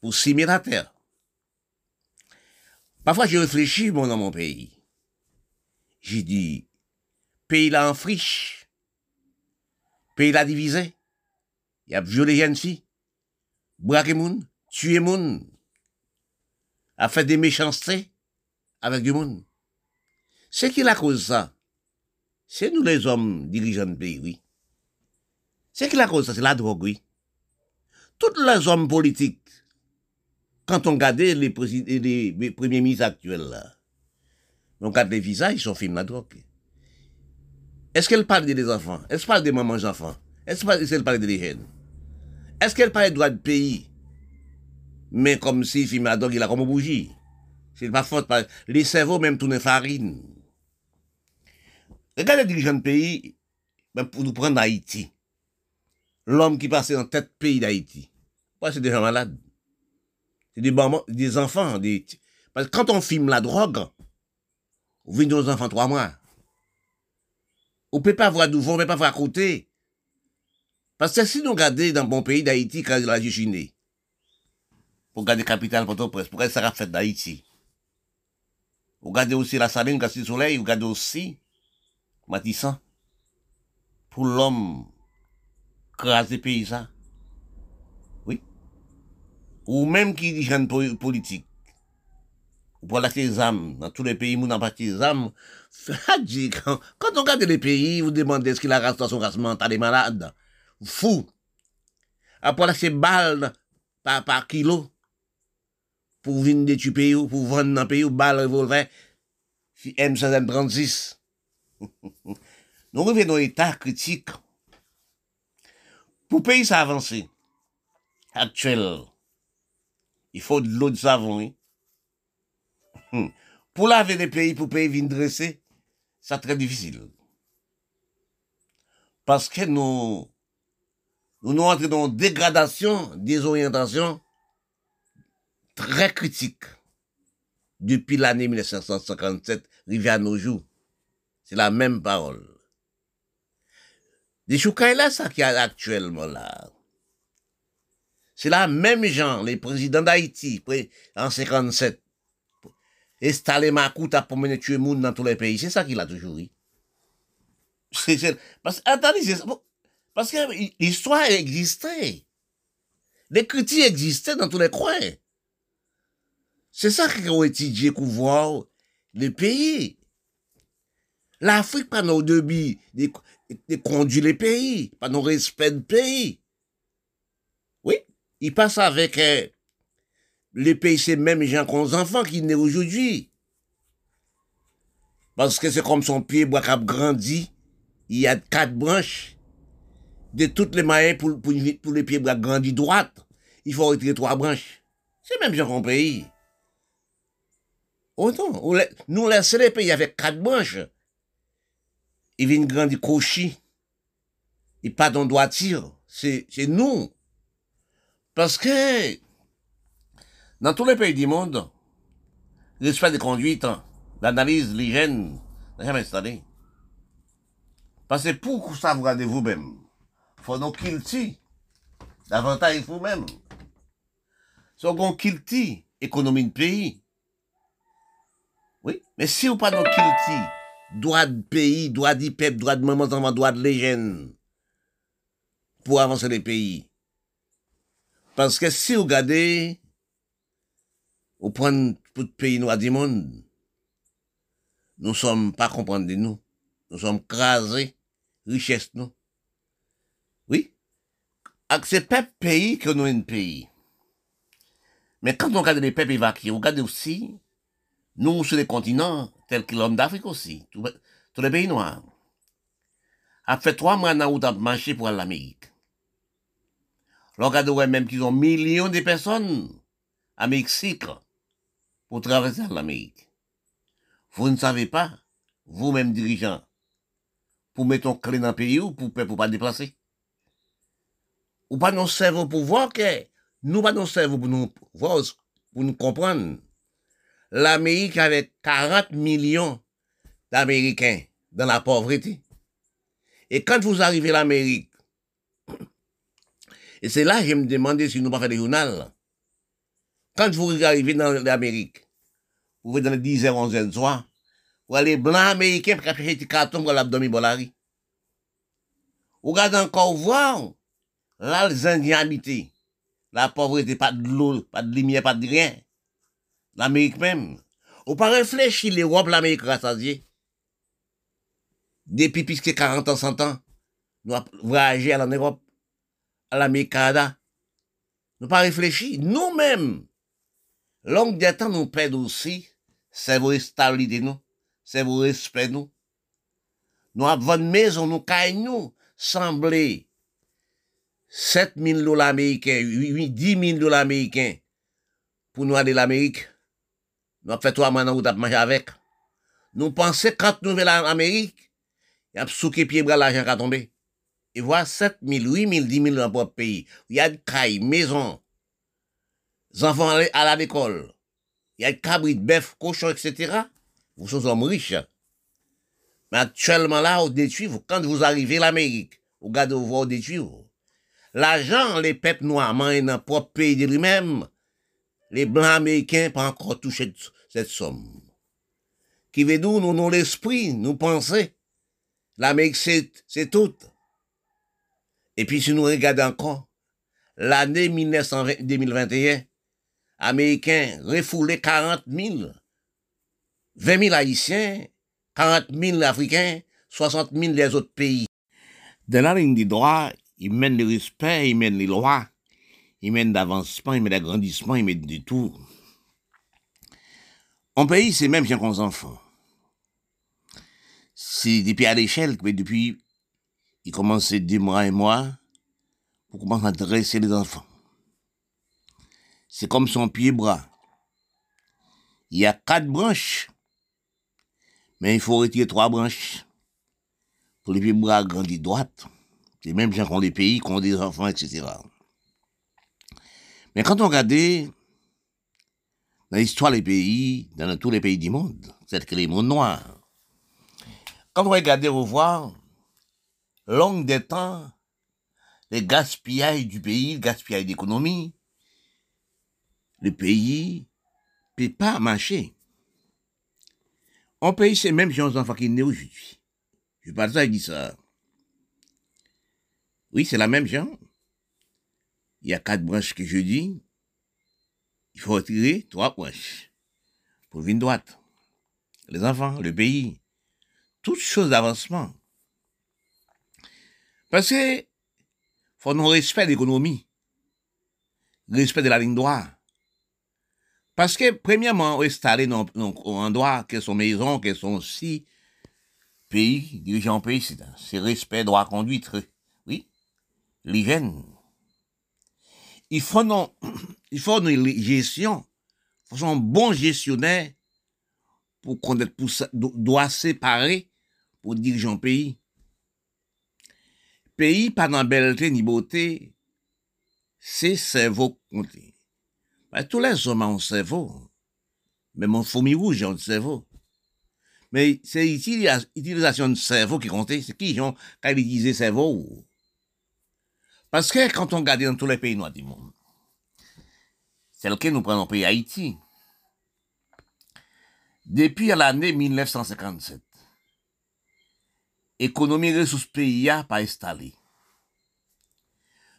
pour s'y à terre. Parfois, je réfléchis, mon, dans mon pays. J'ai dit, pays là en friche pays la divisé. Il a violé une fille, braqué moun, tué moun, a fait des méchancetés avec du monde. C'est qui la cause ça? C'est nous les hommes dirigeants du pays, oui. C'est qui la cause ça? C'est la drogue, oui. Toutes les hommes politiques, quand on regarde les, premiers ministres actuels, là, on regarde les visages, ils sont films la drogue. Est-ce qu'elle parle des enfants? Est-ce qu'elle parle des mamans enfants? Est-ce qu'elle parle des jeunes? Est-ce qu'elle parle des droits de pays? Mais comme si a il a comme bougie. C'est pas faute. Les cerveaux même tournent farine. Regardez les dirigeants de pays, ben, pour nous prendre Haïti. L'homme qui passait en tête pays d'Haïti. c'est des gens malades? C'est des, des enfants. Parce que quand on filme la drogue, on vit nos enfants trois mois. On peut pas voir d'où on peut pas voir à côté. Parce que si nous regardons dans mon pays d'Haïti, quand la Chine, pour regarder capitale Port-au-Prince, pour ça a fait d'Haïti? Vous regardez aussi la saline, quand le soleil, vous regardez aussi Matissan. Pour l'homme, craser pays ça. Oui. ou même qui dirigeant politique, ou pour acheter des armes, dans tous les pays, on a parti des armes, quand, quand on regarde les pays, vous demandez ce qu'il a race dans son race mental des malades. Fou. Après, c'est balles par, par kilo. Pour venir des pays ou pour vendre dans pays ou balles revolver. M536. Nous revenons à l'état critique. Pour pays s'avancer, actuel, il faut de l'eau de savon. Hein? Hmm. Pour laver les pays, pour pays venir dresser, c'est très difficile. Parce que nous, nous nous entrons dans dégradation, désorientation très critique depuis l'année 1957, arrivé à nos jours. C'est la même parole. Des là, ça qui a actuellement là. C'est la même gens, les présidents d'Haïti, en 57, installé Makouta pour mener tuer monde dans tous les pays. C'est ça qu'il a toujours eu. parce, attendez, parce que l'histoire existait. Les critiques existaient dans tous les coins. C'est ça qu'ils ont étudié, qu'on voit les pays. L'Afrique, pas nos débits, de, de conduire les pays, pas nos respect de pays. Oui, il passe avec euh, les pays, c'est même gens qu'on enfants qui naissent aujourd'hui. Parce que c'est comme son pied bois a grandi, il y a quatre branches. De toutes les moyens pour, pour, pour les pieds bois grandi droite, il faut retirer trois branches. C'est même gens qu'on pays. Autant, nous laissons les pays avec quatre branches. Ils viennent grandir cochi. Ils pas dans droiture. C'est, c'est nous. Parce que, dans tous les pays du monde, l'espèce de conduite, l'analyse, l'hygiène, n'a jamais installé. Parce que pour savoir de vous-même, faut nous kilti davantage vous-même. So qu'on kilti économie de pays. Oui, mais si vous pas nous kilti droit de pays, droit du peuple, droit de maman, droit de légende, pour avancer les pays. Parce que si vous regardez au point de pays noirs du monde, nous sommes pas comprendre de nous. Nous sommes crasés, richesse nous. Oui. Avec ces peuples pays que nous un pays. Mais quand on regarde les peuples évacués, on regarde aussi, nous sur les continents, tels que l'homme d'Afrique aussi, tous les pays noirs. Après trois mois, on a marché pour l'Amérique. Regarde même qu'ils ont millions de personnes à Mexique pour traverser l'Amérique. Vous ne savez pas, vous-même dirigeant, pour mettre un clé dans le pays ou pour ne pas déplacer. Ou pas nos cerveaux pour voir que nous pas nos cerveaux pour nous voir, pour nous comprendre. L'Amérique avait 40 millions d'Américains dans la pauvreté. Et quand vous arrivez à l'Amérique, et c'est là que je me demandais si nous pas fait des journaux. Quand vous arrivez dans l'Amérique, vous voyez dans les 10 h 11 h soir, vous allez blanc américain pour chercher des cartons pour l'abdomen. Vous regardez encore voir, là, les Indiens habités. La pauvreté, pas de l'eau, pas de lumière, pas de rien. L'Amérique même. Vous pas réfléchir l'Europe, l'Amérique rassasiée. Depuis plus que 40 ans, 100 ans, nous avons voyagé en Europe, à l'Amérique Canada. Nous pas réfléchi. Nous-mêmes, longue des nous perdons aussi c'est vos stabilité nous, c'est vos respect nous. Nous avons une maison, nous caille nous, semblé 7 000 dollars américains, 10 000 dollars américains pour nous aller l'Amérique. Nous avons fait trois mois avons mangé avec. Nous pensons quand nous venons en Amérique, il y a souké pied bras l'argent qui a tombé. Et voilà 7 000, 8 000, 10 000 dans notre pays. Il y a des cailles, maisons, enfants à l'école il y a cabrit, bœuf, cochon, etc. Vous sommes hommes riches. Mais actuellement là, on détruit, quand vous arrivez à l'Amérique, vous regardez, vous voyez, détruire. L'argent, les peuples noirs dans le propre pays de lui-même. Les blancs américains pas encore touché cette somme. Qui veut dire, nous, nous, l'esprit, nous pensons. L'Amérique, c'est, tout. Et puis, si nous regardons encore, l'année 2021, Américains refoulé 40 000, 20 000 Haïtiens, 40 000 Africains, 60 000 des autres pays. Dans la ligne du droit, ils mènent le respect, ils mènent les lois, ils mènent d'avancement, ils mènent d'agrandissement, ils mènent de tout. Un pays, c'est même bien qu'on enfants. C'est depuis à l'échelle, mais depuis, il commence deux mois et mois, pour commencer à dresser les enfants. C'est comme son pied-bras. Il y a quatre branches, mais il faut retirer trois branches pour les pieds-bras grandir droite. C'est même gens qui ont des pays, qui ont des enfants, etc. Mais quand on regarde dans l'histoire des pays, dans tous les pays du monde, c'est que les mondes noirs, quand on regarde, on voit, long des temps, les gaspillages du pays, le gaspillage d'économie, le pays ne peut pas marcher. Un pays, c'est même si on enfants qui naissent aujourd'hui. Je parle ça, je dis ça. Oui, c'est la même chose. Il y a quatre branches que je dis. Il faut retirer trois branches pour venir droite. Les enfants, le pays, toutes choses d'avancement. Parce que faut nous respect l'économie, respect de la ligne droite. Parce que, premièrement, installer dans un endroit, que sont maisons, que sont si pays, dirigeants pays, c'est respect, droit, conduite, oui, l'hygiène. Il faut non, il faut une gestion, il faut un bon gestionnaire pour qu'on doit séparer pour diriger un pays. Pays, pas dans belleté ni beauté, c'est cerveau compté. Ben, tous les hommes ont un cerveau. Mais mon fourmi rouge a un cerveau. Mais c'est l'utilisation du cerveau qui compte. C'est qui ont ils disaient cerveau? Parce que quand on regarde dans tous les pays noirs du monde, c'est lequel nous prenons pays Haïti. Depuis l'année 1957, économie ressources pays a pas installé.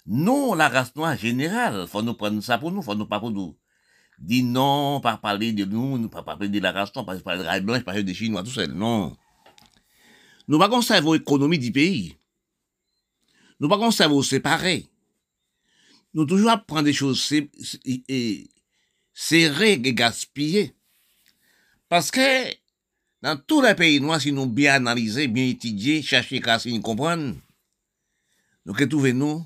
Nous, la race noire générale, faut nous prendre ça pour nous, faut nous pas pour nous. Dis non, pas parler de nous, nous pas parler de la race noire, pas parler de la blanche, pas parler des Chinois, tout ça, non. Nous pas conserver l'économie du pays. Nous pas conserver séparé. Nous toujours prendre des choses serrées et gaspillées. Parce que, dans tous les pays noirs, si nous bien analyser, bien étudier, chercher, casser, comprendre, nous que trouvons nous,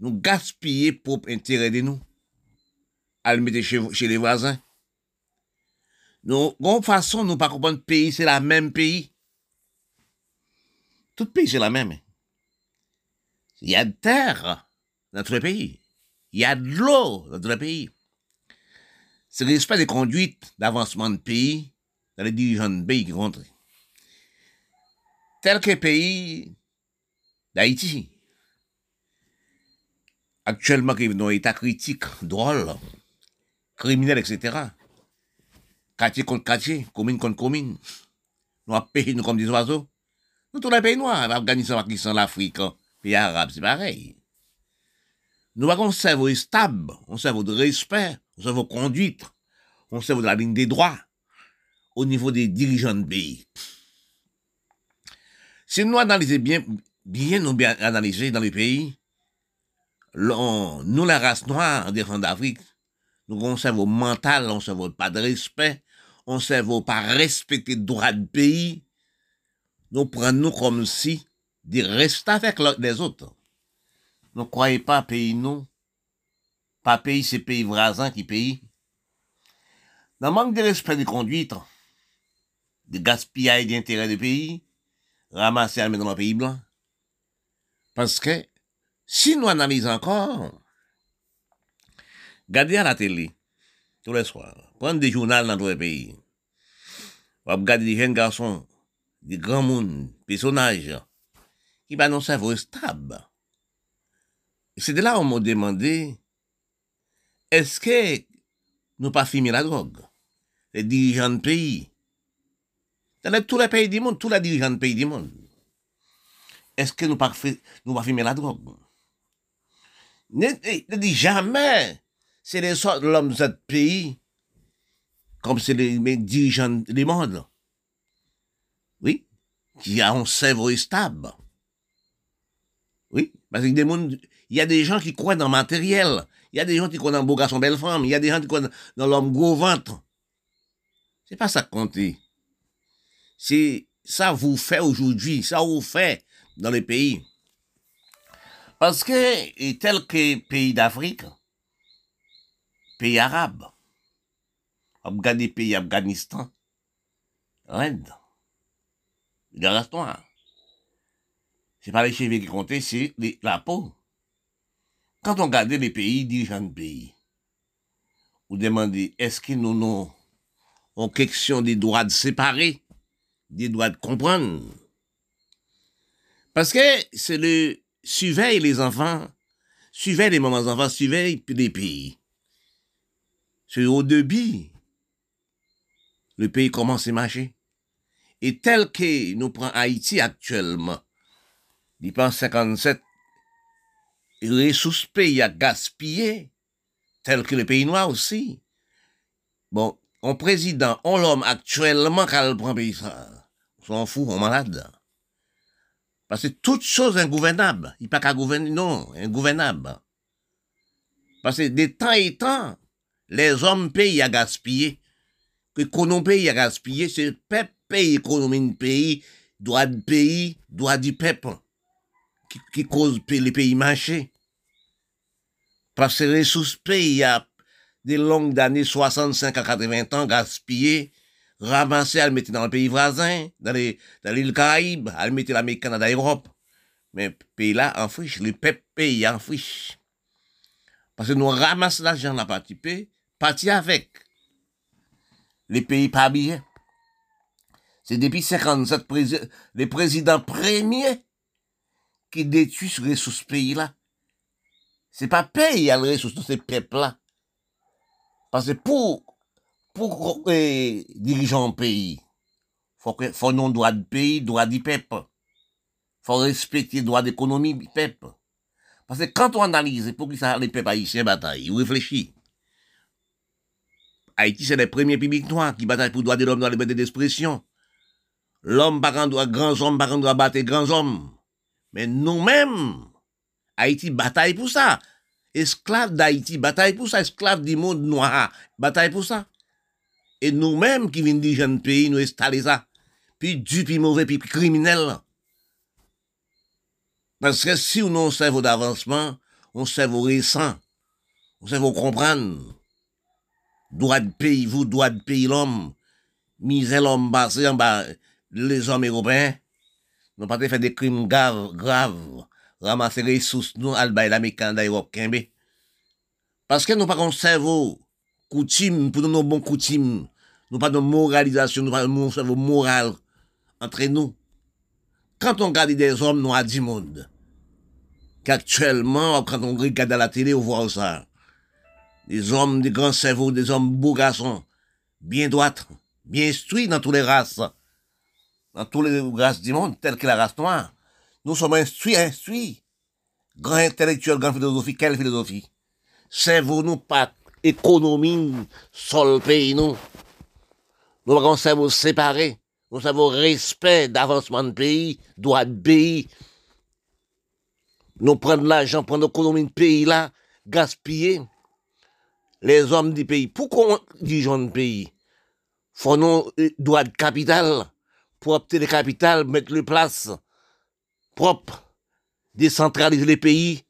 nous gaspiller pour intérêt de nous. À le mettre chez, les voisins. Nous, de façon, nous pas comprendre pays, c'est la même pays. Tout pays, c'est la même. Il y a de terre dans tout le pays. Il y a de l'eau dans le pays. C'est respect des conduites d'avancement de pays dans les dirigeants de pays qui rentrent. Tel que le pays d'Haïti, actuellement qui est dans un état critique, drôle, criminel, etc. Quartier contre quartier, commune contre commune. Nous avons payé comme des oiseaux. Nous tous les pays noirs, l'Afghanistan, l'Afrique, l'Afrique, pays arabes, c'est pareil. Nous avons un cerveau stable, un cerveau de respect, un cerveau de conduite, un cerveau de la ligne des droits au niveau des dirigeants de pays. Si nous analysons bien, bien nous bien dans les pays, nous, la race noire, en défense d'Afrique, nous avons un cerveau mental, un cerveau pas de respect, un cerveau pas respecter le droit du pays. Nous prenons comme si de rester avec les autres. Ne croyons pas pays nous, pas pays c'est pays voisins qui pays. Dans le manque de respect de conduite, de gaspillage d'intérêt du pays, ramasser à dans le pays blanc. Parce que si nous analysons encore, regardez à la télé, tous les soirs, prenez des journaux dans tous les pays. Regardez des jeunes garçons, des grands mondes, personnages, qui va nous cerveau stable. C'est de là qu'on m'a demandé, est-ce que nous pas filmé la drogue? Les dirigeants de pays. Dans tous les pays du monde, tous les dirigeants de pays du monde. Est-ce que nous pas, nous pas filmé la drogue? Ne, ne, dit jamais. c'est les sortes l'homme de ce pays, comme c'est les, dirigeants du monde. Oui, qui a un cerveau stable. Oui, parce qu'il y a des gens qui croient dans le matériel. Il y a des gens qui croient dans le beau garçon, belle femme. Il y a des gens qui croient dans l'homme gros ventre. C'est pas ça que compte. C'est ça vous fait aujourd'hui, ça vous fait dans les pays. Parce que, tel que pays d'Afrique, pays arabes, regardez pays Afghanistan, Inde, regarde-toi. C'est pas les cheveux qui comptent, c'est la peau. Quand on regarde les pays, dirigeants de pays, vous demandez, est-ce que nous avons en question des droits de séparer, des droits de comprendre? Parce que c'est le surveille les enfants, surveille les mamans enfants, surveille les pays. C'est au début, le pays commence à marcher. Et tel que nous prenons Haïti actuellement, il pense 57, ressources pays à gaspiller, tel que le pays noir aussi. Bon, on président, on l'homme actuellement, quand le prend pays ça, on s'en fout, on malade. Parce que toute chose ingouvernable, il n'y a pas qu'à gouverner, non, ingouvernable. Parce que de temps et temps, les hommes payent à gaspiller. Que qu'on paye à gaspiller, c'est le peuple paye l'économie du pays, droit du pays, droit du peuple, qui, qui cause les pays marcher. Parce que les pays, il y a des longues années 65 à 80 ans gaspillées, ramasser, elle mettait dans le pays voisin, dans les, dans l'île Caraïbe, elle mettait l'Amérique, Canada, Europe. Mais pays là, en friche, le peuple pays en friche. Parce que nous ramassons l'argent la partie parti avec. Les pays pas bien. C'est depuis 57 les présidents premiers qui détruisent les ressources pays C'est pas pays à ressources de ces peuples là. Parce que pour pour eh, diriger un pays, faut que, faut non droit de pays, droit du peuple. Faut respecter droit d'économie du peuple. Parce que quand on analyse pour que ça, les peuples haïtiens bataillent, ils réfléchissent. Haïti, c'est les premiers pays noirs qui bataillent pour le droit de l'homme dans les liberté d'expression. L'homme par droit, grands hommes par droit battre grands hommes. Mais nous-mêmes, Haïti bataille pour ça. Esclaves d'Haïti bataille pour ça. Esclaves du monde noir bataille pour ça. Et nous-mêmes qui venons du jeune pays, nous installer ça. Puis du, puis mauvais, puis criminel. Parce que si on a un cerveau d'avancement, on cerveau récent, on cerveau comprendre. Droit de pays, vous, droit de pays l'homme. Misère l'homme basé en bas, les hommes européens. Nous pas fait des crimes graves, graves. Ramasser les ressources, nous, alba et l'américain d'Europe, Parce que nous pas un cerveau coutume, pour nos bons coutumes, nous pas de moralisation, nous pas de cerveau moral entre nous. Quand on regarde des hommes noirs du monde, qu'actuellement, quand on regarde à la télé, on voit ça. Des hommes, des grands cerveaux, des hommes beaux garçons, bien droits, bien instruits dans toutes les races, dans toutes les races du monde, telles que la race noire. Nous sommes instruits, instruits. Grand intellectuel, grand philosophie, quelle philosophie? Cerveau, nous pas économie le pays, nous. Nous avons cerveau séparé. Nous avons respect d'avancement de pays, droit de pays. Nous prenons l'argent, prenons l'économie de pays là, gaspiller. Les hommes du pays. Pourquoi on dit de pays? Faut nous euh, droit de capital. Pour obtenir le capital, mettre le place propre. Décentraliser les pays.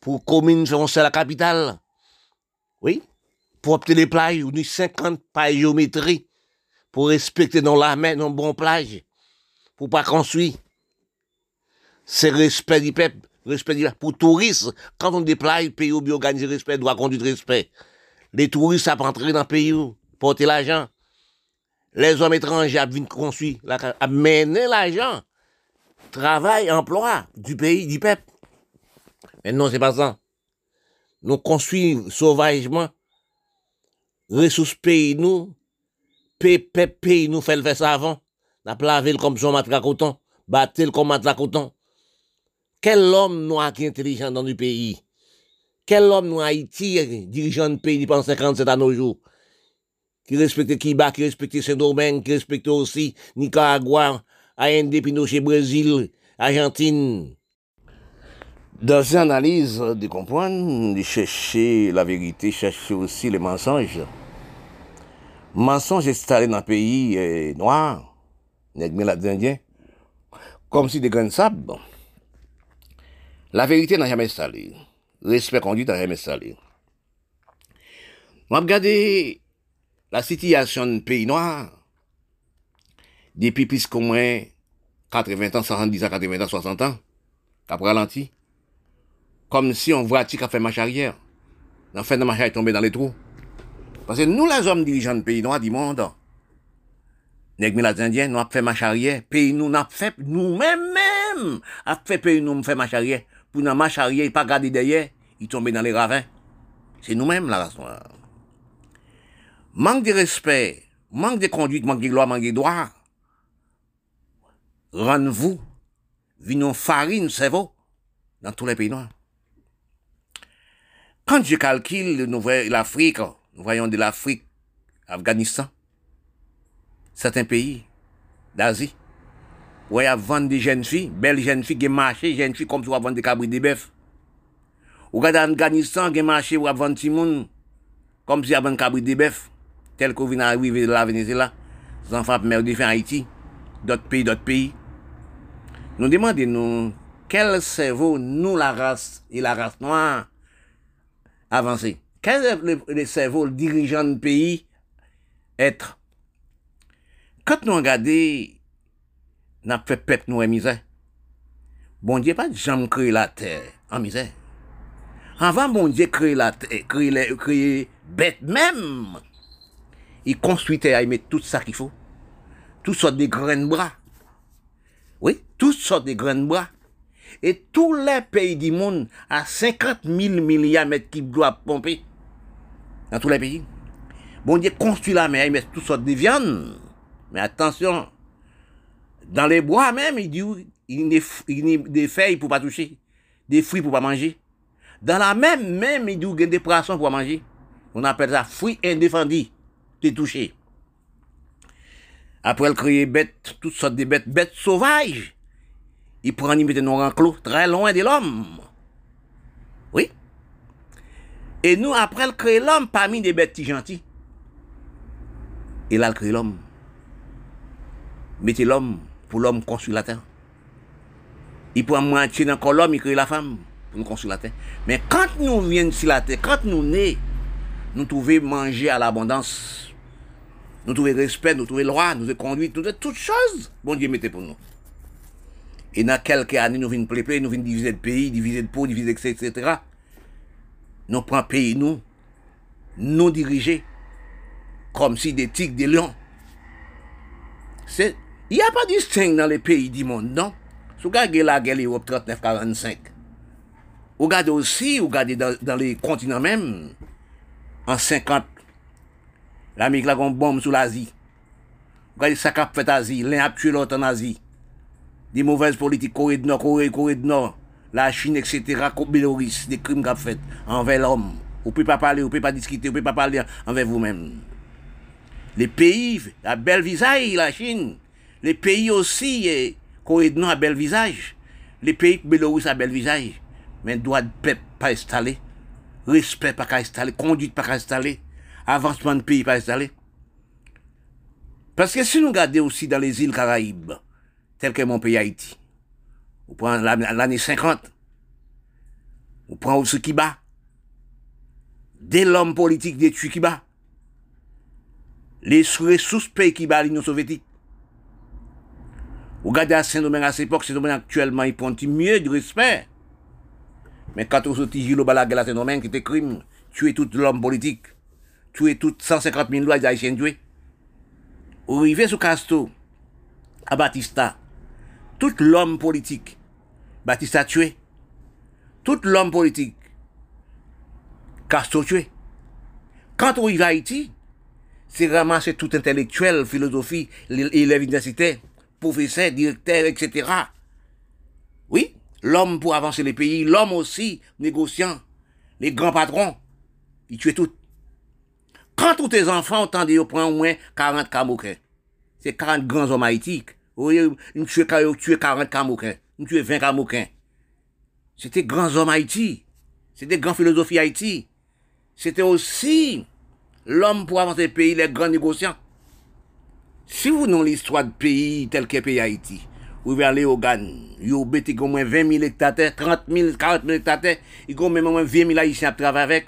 Pour communes faire la capitale. Oui? Pour obtenir les plages, on a 50 pages géométrie pour respecter dans la mer, dans bon plage, pour pas construire. C'est respect du peuple, respect du Pour touristes, quand on déplace, pays organisé respect, doit conduire respect. Les touristes, ça entrer dans le pays, porter l'argent. Les hommes étrangers viennent construire, à mener l'argent. Travail, emploi du pays, du peuple. Mais non, c'est pas ça. Nous construisons sauvagement, ressources pays, nous, Pep, pays nous fait le faire ça avant. Lavé comme son matelas coton, battu comme matelas coton. Quel homme noir qui est intelligent dans le pays? Quel homme nous Haïti, dirigeant de pays pendant 57 à nos jours, qui respecte Kiba, qui respecte Saint-Domingue, qui respecte aussi Nicaragua, AND Pinochet Brésil, Argentine. Dans ces analyses de comprendre, de chercher la vérité, chercher aussi les mensonges. Mensonges installés dans le pays euh, noir, les Indiens, comme si des grains de sable. La vérité n'a jamais installé. Respect conduit n'a jamais installé. On va regarder la situation du pays noir depuis plus qu'au moins 80 ans, 70 ans, 80 ans, 60 ans, qu'après ralenti. Comme si on voit qui a fait marche arrière. En fait, la marche est tombée dans les trous. Parce que nous, les hommes dirigeants du pays noir du monde, les Indiens, nous avons fait marche arrière. Pays nous, n'a fait, nous-mêmes, même, a fait pays nous, fait marche arrière. Pour nous marche arrière, pas garder derrière, il tombe dans les ravins. C'est nous-mêmes, la race noire. Manque de respect, manque de conduite, manque de loi, manque de droit. ranvou, vinon farine sevo, nan tou le peyi noy. Kan je kalkil nou vwe l'Afrique, nou vwayon de l'Afrique, Afganistan, saten peyi, d'Azi, wè a vwande di jen fi, bel jen fi gen mache, jen fi kom sou a vwande de kabri de bef. Ou gade Afganistan gen mache wè a vwande ti moun, kom si a vwande kabri de bef, tel ko vina arrive la Venezuela, zanfap merdi fi Haiti, d'autres pays, d'autres pays. Nous demandons, nous, quel cerveau, nous, la race et la race noire, avancer. Quel est le, cerveau, le dirigeant du pays être? Quand nous regardons, n'a fait peuple nous en misère. Bon Dieu pas jamais créé la terre en misère. Avant bon Dieu créer la terre, créer, créer bête même, il construit terre, il met tout ça qu'il faut. Toutes sortes de grains de bras. Oui, toutes sortes de grains de bras. Et tous les pays du monde à 50 000 milliards de qui doivent pomper. Dans tous les pays. Bon Dieu construit la mer, il met toutes sortes de viandes. Mais attention, dans les bois même, il y a des feuilles pour pas toucher, des fruits pour pas manger. Dans la même, même, il il y a des poissons pour manger. On appelle ça fruits indéfendus, t'es touché. Après, il crée bêtes, toutes sortes de bêtes, bêtes sauvages. Il prend y mettre nos enclos, très loin de l'homme. Oui. Et nous, après, il crée l'homme parmi des bêtes gentilles. Et là, il crée l'homme. Mettez l'homme pour l'homme construire la terre. Il prend moitié dans l'homme, il crée la femme pour nous construire la terre. Mais quand nous venons sur la terre, quand nous nés, nous trouvons manger à l'abondance. Nous trouvons respect, nous trouvons loi, nous trouvons conduite, nous trouvons toutes choses. Bon Dieu, mettez pour nous. Et dans quelques années, nous venons plaiper, nous venons diviser le pays, diviser le pot, diviser, etc. Nous prenons pays, nous, nous diriger, comme si des tigres, des lions. C'est, il n'y a pas de distinction dans les pays du monde, non? Si vous regardez la guerre Europe 39-45, vous regardez aussi, vous regardez dans, les continents même, en 50, l'Amérique a une bombe sur l'Asie. Regardez ça qu'a fait l'Asie, l'un a tué l'autre en Asie des mauvaises politiques, Corée du Nord, Corée, Corée du Nord, la Chine, etc., Bélorusse, des crimes qu'a fait envers l'homme. Vous ne pouvez pas parler, vous ne pouvez pas discuter, vous ne pouvez pas parler envers vous-même. Les pays, la belle visage, la Chine. Les pays aussi, eh, Corée du Nord a bel visage. Les pays Bélorusse a bel visage. Mais droit de peuple pas installé. Respect pas installé. Conduite pas installé. Avancement de pays pas installé. Parce que si nous regardons aussi dans les îles Caraïbes, tel que mon pays Haïti. Vous prenez l'année 50. Vous prenez ce qui bat. Dès l'homme politique détruit qui bat. Les ressources pays qui bat l'Union soviétique. Vous regardez à Saint-Domingue à cette époque, Saint-Domingue actuellement, il prend mieux du respect. Mais quand vous sortez Gilo Balaguer à Saint-Domingue, qui était crime, tuer tout l'homme politique, tuer toutes 150 000 lois d'Haïtiens tués. Vous arrivez sous Castro, à Batista, tout l'homme politique, Baptiste a tué. Tout l'homme politique, Castro tué. Quand on va à Haïti, c'est ramasser tout intellectuel, philosophie, élève universitaire, professeur, directeur, etc. Oui, l'homme pour avancer les pays, l'homme aussi négociant, les grands patrons, ils tuaient tout. Quand tous tes enfants ont tendu au point au moins 40 camouquins, c'est 40 grands hommes haïtiques. Ils tuaient 40 camouquins, ils tuaient 20 camouquins. C'était grands hommes Haïti. C'était grands philosophies Haïti. C'était aussi l'homme pour avancer le pays, les grands négociants. Si vous n'avez l'histoire de pays tel que pays Haïti, vous allez au GAN, vous avez au moins 20 000 hectares, 30 000, 40 000 hectares, vous avez même au moins 20 000 haïtiens à travailler avec.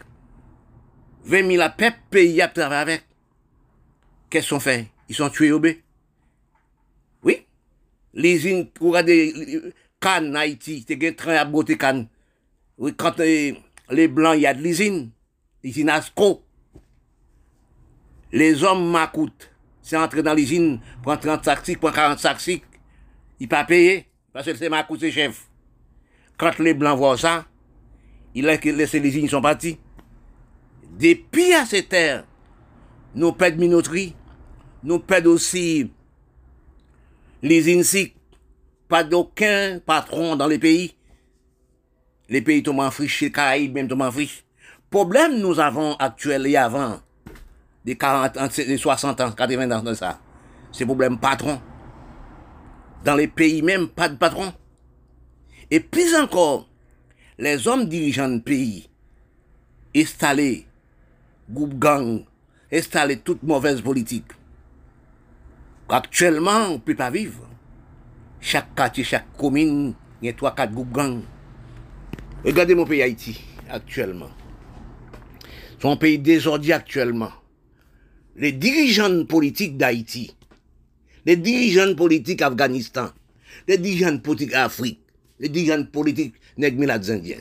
20 000 à pays à travailler avec. Qu'est-ce qu'ils ont fait? Ils sont tués au B. Oui. Les îles, vous regardez, Cannes, Haïti, c'est un train à beauté Cannes. Oui, quand les, les Blancs, il y a de l'usine. L'usine Asco. Les hommes m'acoute. C'est entrer dans l'usine, prendre 30 sacs, prendre 40 sacs, il pas payé, parce que c'est Macoute, c'est chef. Quand les Blancs voient ça, ils laissent les usines, ils sont partis. Depuis à ces terres, nous perdons minoterie, nous perdons aussi les INSIC, pas d'aucun patron dans les pays. Les pays tombent en friche, Caraïbes même tombent en friche. Problème nous avons actuel et avant, des 40 des 60 ans, 80 ans de ça. C'est problème patron. Dans les pays même, pas de patron. Et plus encore, les hommes dirigeants de pays, installés, groupe gang, installés toute mauvaise politique. Actuellement, on ne peut pas vivre. Chaque quartier, chaque commune, il y a trois, quatre groupes gangs. Regardez mon pays Haïti, actuellement. Son pays désordre actuellement. Les dirigeants politiques d'Haïti, les dirigeants politiques Afghanistan, les dirigeants politiques Afrique, les dirigeants politiques nègres indiens.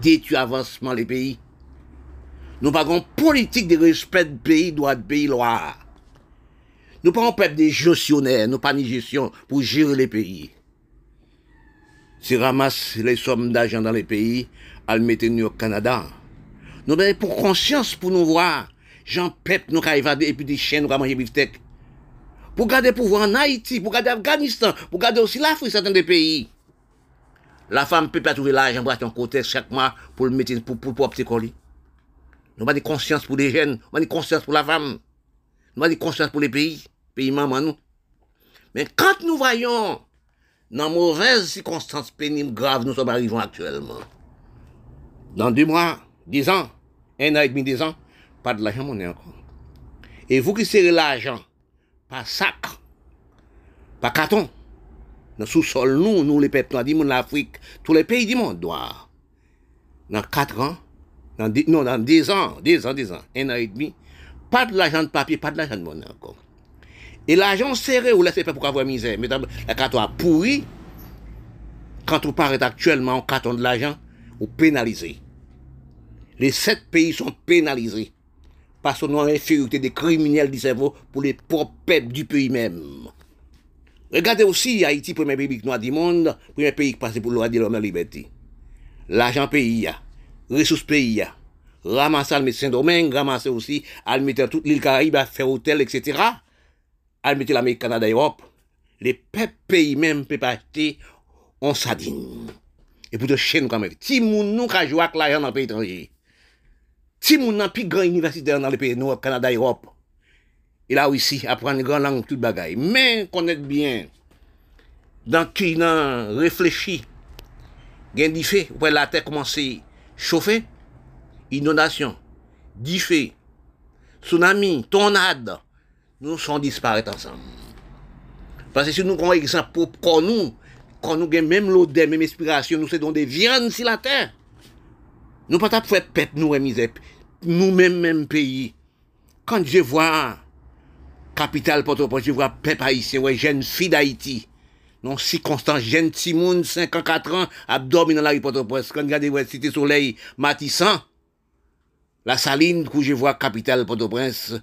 Détruit avancement les pays. Nous une politique de respect de pays, droit de pays, loi. Nous pas un peuple de gestionnaires, nous pas ni gestion pour gérer les pays. Si ramasse les sommes d'argent dans les pays, à le mettre au Canada. Nous avons pour conscience pour nous voir, Jean Pep nous évader et puis des chiens nous manger beefsteak. Pour garder pouvoir en Haïti, pour garder Afghanistan, pour garder aussi l'Afrique, certains des pays. La femme peut pas trouver l'argent pour un côté chaque mois pour le mettre pour, pour, pour, colis. Nous avons des conscience pour les jeunes, nous avons des conscience pour la femme. Nous avons des conscience pour les pays, pays maman nous. Mais quand nous voyons dans mauvaises circonstances pénibles graves nous sommes arrivés actuellement, dans deux mois, dix ans, un an et demi, dix ans, pas de l'argent monnaie encore. Et vous qui serrez l'argent, par sac, par carton, dans le sous-sol, nous, nous les peuples monde, l'Afrique, tous les pays du monde doivent, dans quatre ans, non, dans dix ans, dix ans, dix ans, un an et demi, pas de l'argent de papier, pas de l'argent de monnaie encore. Et l'argent serré, vous laissez pas pour avoir misère. Mais la carte a pourri, quand on paraît actuellement en carton de l'argent, vous pénalisez. Les sept pays sont pénalisés parce qu'on a infériorité des criminels du cerveau pour les propres peuples du pays même. Regardez aussi Haïti, premier pays noir du monde, premier pays qui passe pour le droit de l'homme la liberté. L'argent pays, ressources pays, ramasser le domaine, ramasser aussi, à mettre toute l'île Caraïbe à faire hôtel, etc. À mettre l'Amérique, Canada, Europe. Les peuples pays même peuvent acheter en sardine. Et pour chez nous quand même. Si moun nous ka jouer l'argent dans le pays étranger. Si moun nan plus grand universitaire dans les pays Nord, Canada, Europe. Il a réussi à prendre une grande langue, toute bagaille. Mais connaître bien, dans qui nan réfléchi, gen di fait, la terre commence à chauffer, inondation, diffé, tsunami, tornade, nous sommes disparaître ensemble. Parce que si nous prenons exemple pour nous, quand nous avons même l'odeur, même inspiration, nous sommes des viandes sur la terre. Nous ne pouvons pas faire pète nous misère. Nous-mêmes, même pays. Quand je vois capitale Port-au-Prince, je vois peuple haïtien, ouais, jeune fille d'Haïti. Non, si constant, jeune Timoun, 54 ans, abdomen dans la rue Port-au-Prince. Quand je regarde, ouais, Cité Soleil, Matissan, la saline que je vois capitale Port-au-Prince,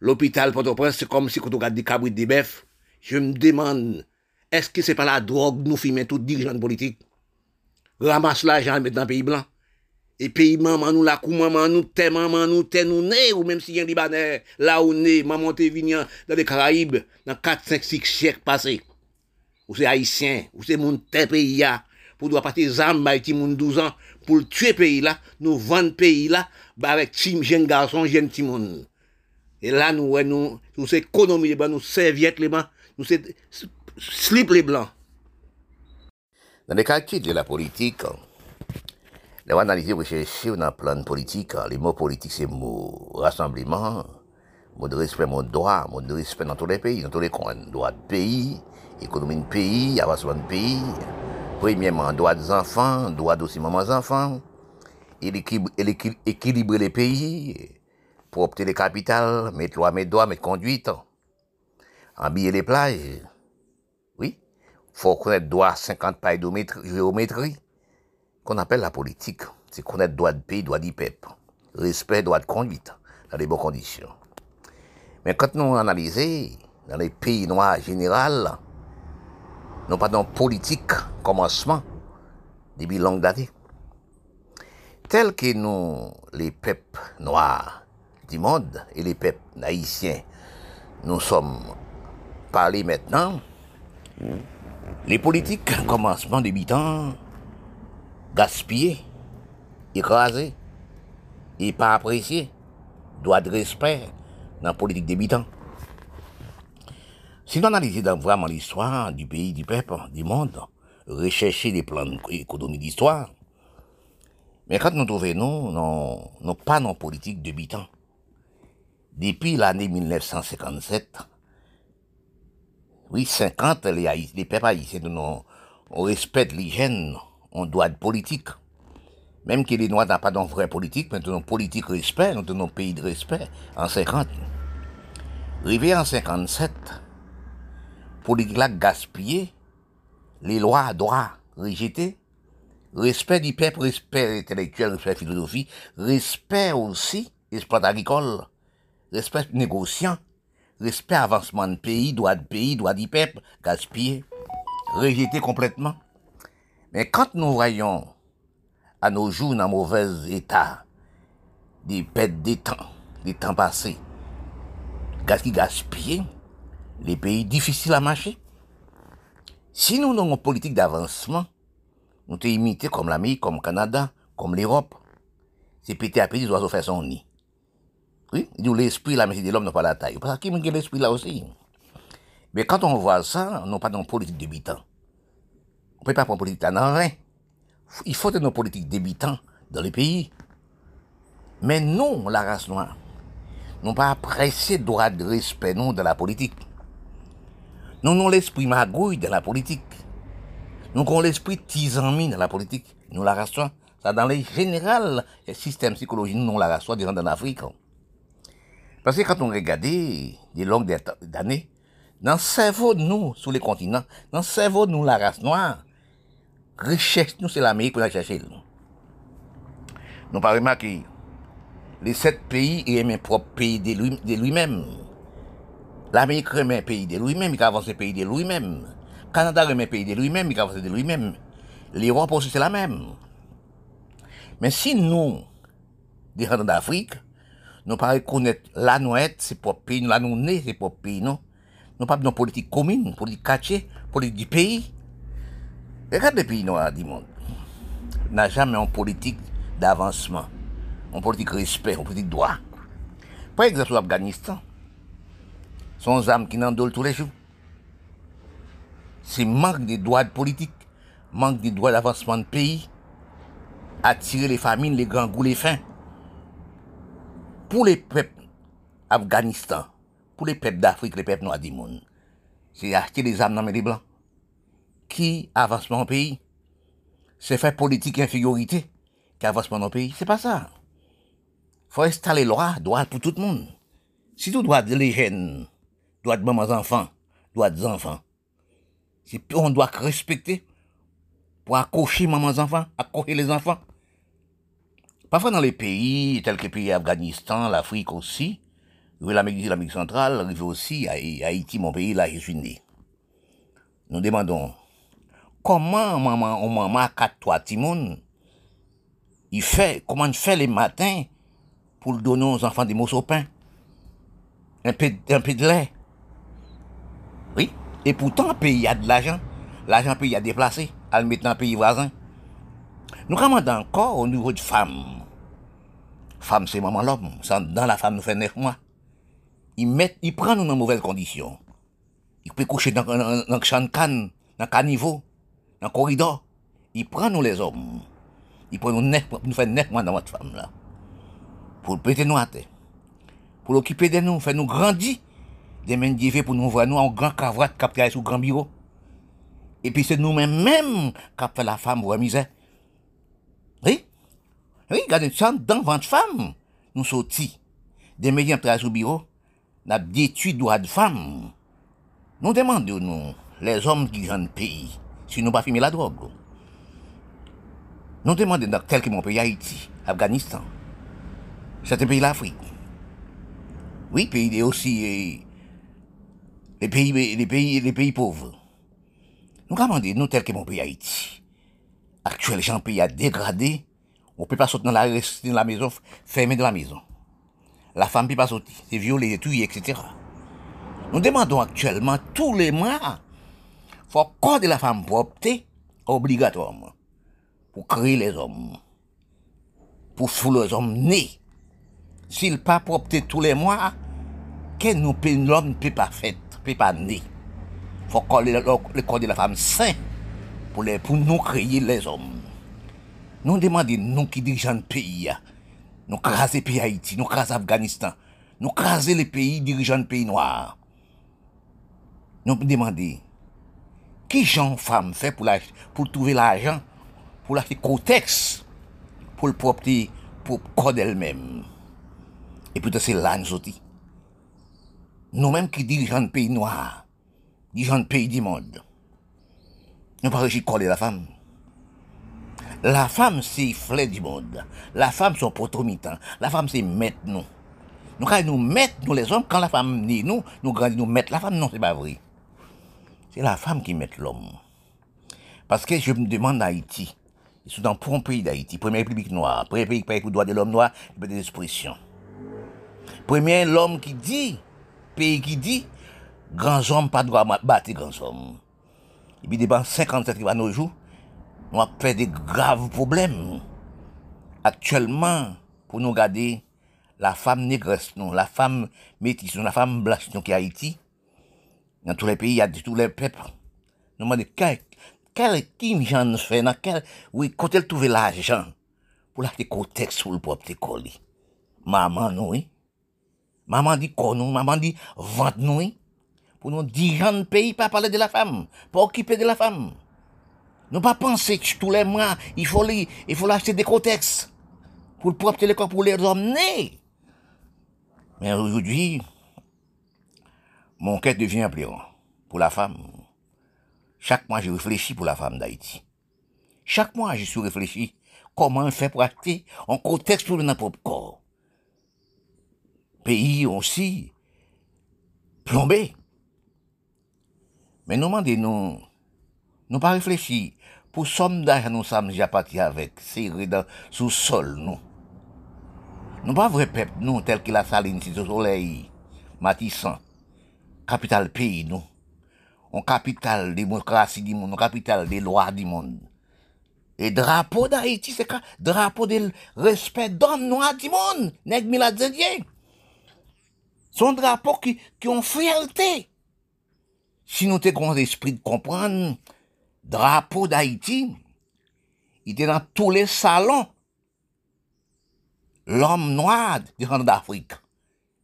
l'hôpital Port-au-Prince, c'est comme si on regarde des cabris des bœufs. Je me demande, est-ce que c'est pas la drogue nous filmer tout dirigeants politiques? Ramasse l'argent, mettre dans le pays blanc. Et pays maman nous, la kou maman nous, t'es maman nous, t'es nous né, ou même si y un Libanais, là où né, maman t'es venu dans les Caraïbes, dans 4, 5, 6 siècles passés. Ou c'est haïtien, ou c'est mon pays, pour doit partir zam bay ti moun 12 ans pour tuer pays là, nous vendre pays là bah avec tim jeune garçon, jeune ti moun. Et là nous nous nous c'est économie les blancs, nous serviettes les blancs, nous c'est slip les blancs. Dans les calculs de la politique, les analyser, dans le plan politique, les mots politiques, c'est mots rassemblement, mots de respect, mots de droit, mots de respect dans tous les pays, dans tous les coins. Droit de pays, économie de pays, avancement de pays. Premièrement, droit des enfants, droit aussi mamans enfants. Et équilibrer les pays, pour obtenir les capitales, mettre loi, mettre droit, mettre conduite. Habiller les plages. Oui. Faut connaître droit 50 pailles de géométrie. Qu'on appelle la politique. C'est connaître droit de pays, droit du peuple. Respect, droit de conduite. Dans les bonnes conditions. Mais quand nous analysons, dans les pays noirs en général, nous pas dans politique commencement depuis longues années. Tel que nous, les peuples noirs du monde et les peuples haïtiens, nous sommes parlés maintenant, les politiques commencement débutant, gaspillés, écrasés, et pas appréciés, droit de respect dans la politique débutant. Si nous analysons vraiment l'histoire du pays, du peuple, du monde, rechercher les plans d'économie d'histoire, mais quand nous trouvons, nous, non, non pas dans politique débutant. Depuis l'année 1957, oui, 50, les, les peuples haïtiens, nous, on respecte l'hygiène, on doit être politique. Même que les Noirs n'ont pas de vraie politique, mais nous politique respect, nous avons pays de respect en 50. Arrivé en 57, politique là gaspillée, les lois, droits rejetés, respect du peuple, respect intellectuel, respect philosophie, respect aussi exploit agricole, respect négociant, respect avancement de pays, droit de pays, droit du peuple, gaspillé, rejeté complètement. Mais quand nous voyons à nos jours dans mauvais état des pertes des temps, des temps passés, gaz qui gaspillé, les pays difficiles à marcher. Si nous avons une politique d'avancement, nous sommes imités comme l'Amérique, comme le Canada, comme l'Europe. C'est petit à petit, les oiseaux font son nid. Oui, l'esprit, la de l'homme n'a pas la taille. Parce qu'il y a l'esprit là aussi. Mais quand on voit ça, on n'a pas de politique débitant. On ne peut pas prendre politique là, rien. Il faut nos politiques débitants dans les pays. Mais nous, la race noire, nous pas apprécié droit de respect, nous, dans la politique. Nous avons l'esprit magouille dans la politique. Nous avons l'esprit tisanmi dans la politique. Nous la race noire. Ça, dans les général, le système psychologique, nous, la race noire, des gens en Afrique. Parce que quand on regarde des longues années, dans le cerveau de nous, sur les continents, dans le cerveau de nous, la race noire, richesse, nous, c'est l'Amérique pour la chercher. Nous pas remarqué, les sept pays aiment un propre pays de lui-même. L'Amérique remet un pays de lui-même, il avance un pays de lui-même. Canada remet un pays de lui-même, il avance de lui-même. L'Europe aussi, c'est la même. Mais si nous, des gens d'Afrique, nous pas reconnaître la noette, c'est propre pays, la nous c'est propre pays, non? Nous pas de politique commune, politique quartier, politique du pays. Regarde les pays noirs du monde. N'a jamais une politique d'avancement, une politique de respect, une politique de droit. Par exemple, l'Afghanistan, son âme qui n'endole tous les jours. C'est manque de droits de politique, manque de droits d'avancement de pays, attirer les famines, les grands goûts, les fins. Pour les peuples Afghanistan, pour les peuples d'Afrique, les peuples noirs du monde, c'est acheter des âmes dans les blancs. Qui avance dans le pays? C'est faire politique infériorité qui avance dans le pays. C'est pas ça. faut installer loi, droit pour tout le monde. Si tout droit de les jeunes, droit de mamans enfants, droit des enfants, on doit respecter pour accrocher mamans enfants, accrocher les enfants. Parfois dans les pays, tels que les pays Afghanistan, l'Afrique aussi, l'Amérique, l'Amérique centrale, arrive aussi, Haïti, mon pays, là, je suis né. Nous demandons, comment maman, ou maman, quatre, trois, Timon, il fait, comment il fait les matins pour donner aux enfants des morceaux de pain? Un peu, peu de lait. Oui. Et pourtant, pays a de l'argent. L'argent pays a déplacé à le mettre dans pays voisin. Nous commandons encore au niveau de femmes. Femme, c'est maman l'homme. Dans la femme, nous fait neuf mois. Il, met, il prend nous dans mauvaises conditions. Il peut coucher dans, dans, dans de canne, dans caniveau, dans le corridor, il prend nous les hommes. Il prend nous neuf, nous fait neuf mois dans notre femme là. Pour péter nous à terre. Pour l'occuper de nous, faire nous grandir. Des mains d'hiver pour nous voir nous en grand cavrate qui sous grand bureau. Et puis c'est nous-mêmes même qui fait la femme voir misère. Oui? Oui, regardez, ça, dans votre femme, nous sortis. Des médias travaillent sous bureau. Nous avons détruit droit de femme. Nous demandons, nous, les hommes qui ont pays. Si nous pas fumer la drogue. Nous demandons tel que mon pays Haïti, Afghanistan, certains pays de l'Afrique. Oui, pays aussi eh, les pays, les pays, les pays pauvres. Nous demandons, nous tel que mon pays Haïti. Actuellement, le pays a dégradé. On peut pas sortir dans la, maison, fermer dans la maison. La femme peut pas sortir. C'est violé, tué, etc. Nous demandons actuellement tous les mois, faut accorder la femme propre obligatoirement pour créer les hommes, pour fouler les hommes nés. S'il pas propre tous les mois, que nous l'homme ne peut pas faire, ne peut pas né. faut coller le corps de la femme sain pour, les, pour nous créer les hommes. Nous demandons, nous qui dirigeons le pays, nous craser le pays Haïti, nous craser Afghanistan, nous craser les pays dirigeants le pays noir. Nous demandons, qui Jean femme fait pour, pour trouver l'argent, pour l'acheter contexte, pour le propre pour code elle-même. Et puis c'est là nous aussi. Nous-mêmes qui dirigeons le pays noir, dirigeons le pays du monde, nous réussi à coller la femme. La femme, c'est fleur du monde. La femme, c'est potomitan. La femme, c'est mettre nous. Quand nous mettre, nous les hommes, quand la femme nous, nous grandissons, nous mettre la femme, non, c'est pas vrai. C'est la femme qui met l'homme. Parce que je me demande Haïti, ils sont dans le pays d'Haïti, premier république noire, premier pays qui paye pour droit de l'homme noir, il y a des expressions. Premier, l'homme qui dit, pays qui dit, grands hommes pas droit battre grands hommes. Et puis, depuis 57 qui va nos jours, nous avons fait des graves problèmes. Actuellement, pour nous garder, la femme négresse, non, la femme métisse, la femme blanche, qui est Haïti, dans tous les pays, il y a tous les peuples. Nous demandons, quel, quel, qui j'en fait, dans quel, oui, quand elle trouve l'argent, pour l'acheter contexte pour le propre école. Maman, nous, oui. Maman dit quoi, nous, maman dit vente, nous, oui. Pour nous dirigeants de pays, pas parler de la femme, pas occuper de la femme. Nous pas penser que tous les mois, il faut il faut acheter des contextes pour le propre télécom, pour les emmener. Mais aujourd'hui, mon cœur devient pleurant pour la femme. Chaque mois, je réfléchis pour la femme d'Haïti. Chaque mois, je suis réfléchi comment faire pour acter en contexte pour notre propre corps. Pays aussi plombé. Mais nous demandons, nous, pas réfléchir pour somme d'argent nous sommes déjà partis avec, serrés dans, sous sol, nous. Nous pas vrai peuple, nous, tel que la saline, si soleil, matissant capital pays, nous. On capital démocratie du monde, on capital des lois du monde. Et drapeau d'Haïti, c'est drapeau de respect d'homme noir du monde, nèg miladien. Son drapeau qui, qui ont fierté. Si nous avons l'esprit de comprendre, drapeau d'Haïti, il était dans tous les salons. L'homme noir d'Afrique,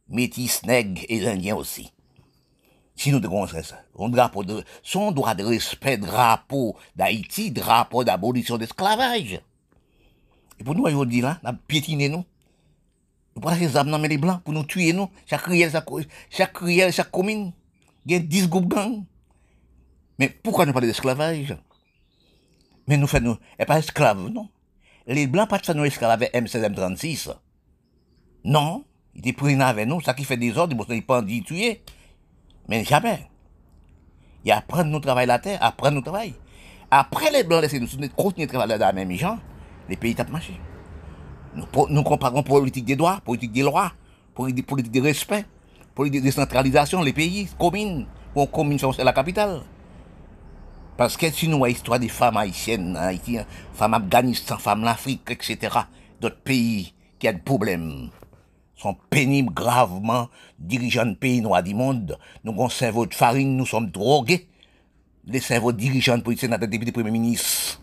métis, nègre et indien aussi si nous devons ça. Un drapeau de, son droit de respect, drapeau d'Haïti, drapeau d'abolition d'esclavage. Et pour nous, aujourd'hui, là, nous piétiner nous. Nous prenons les armes dans les blancs pour nous tuer nous. Chaque riel, chaque riel, chaque commune. Il y a 10 groupes gangs. Mais pourquoi nous parlons d'esclavage? Mais nous faisons, et pas esclaves, non. Les blancs pas de nous esclaves avec M16, M36. Non. Ils étaient pris avec nous, ça qui fait des ordres, ils ne pas dit tuer. Mais jamais. Il apprendre nous travailler la terre, apprendre nous travailler. Après les blancs laisser nous continuer de travailler dans la même gens, les pays tapent marché. Nous, comparons politique des droits, politique des lois, politique, politique de respect, politique de décentralisation, les pays, communes, pour commune c'est la capitale. Parce que si nous voyons l'histoire des femmes haïtiennes en Haïti, hein, femmes Afghanistan, femmes l'Afrique, etc., d'autres pays qui ont des problèmes, sont pénibles gravement, dirigeants de pays noirs du monde, nous avons cerveau de farine, nous sommes drogués, les cerveaux dirigeants de politique, notre député premier ministre.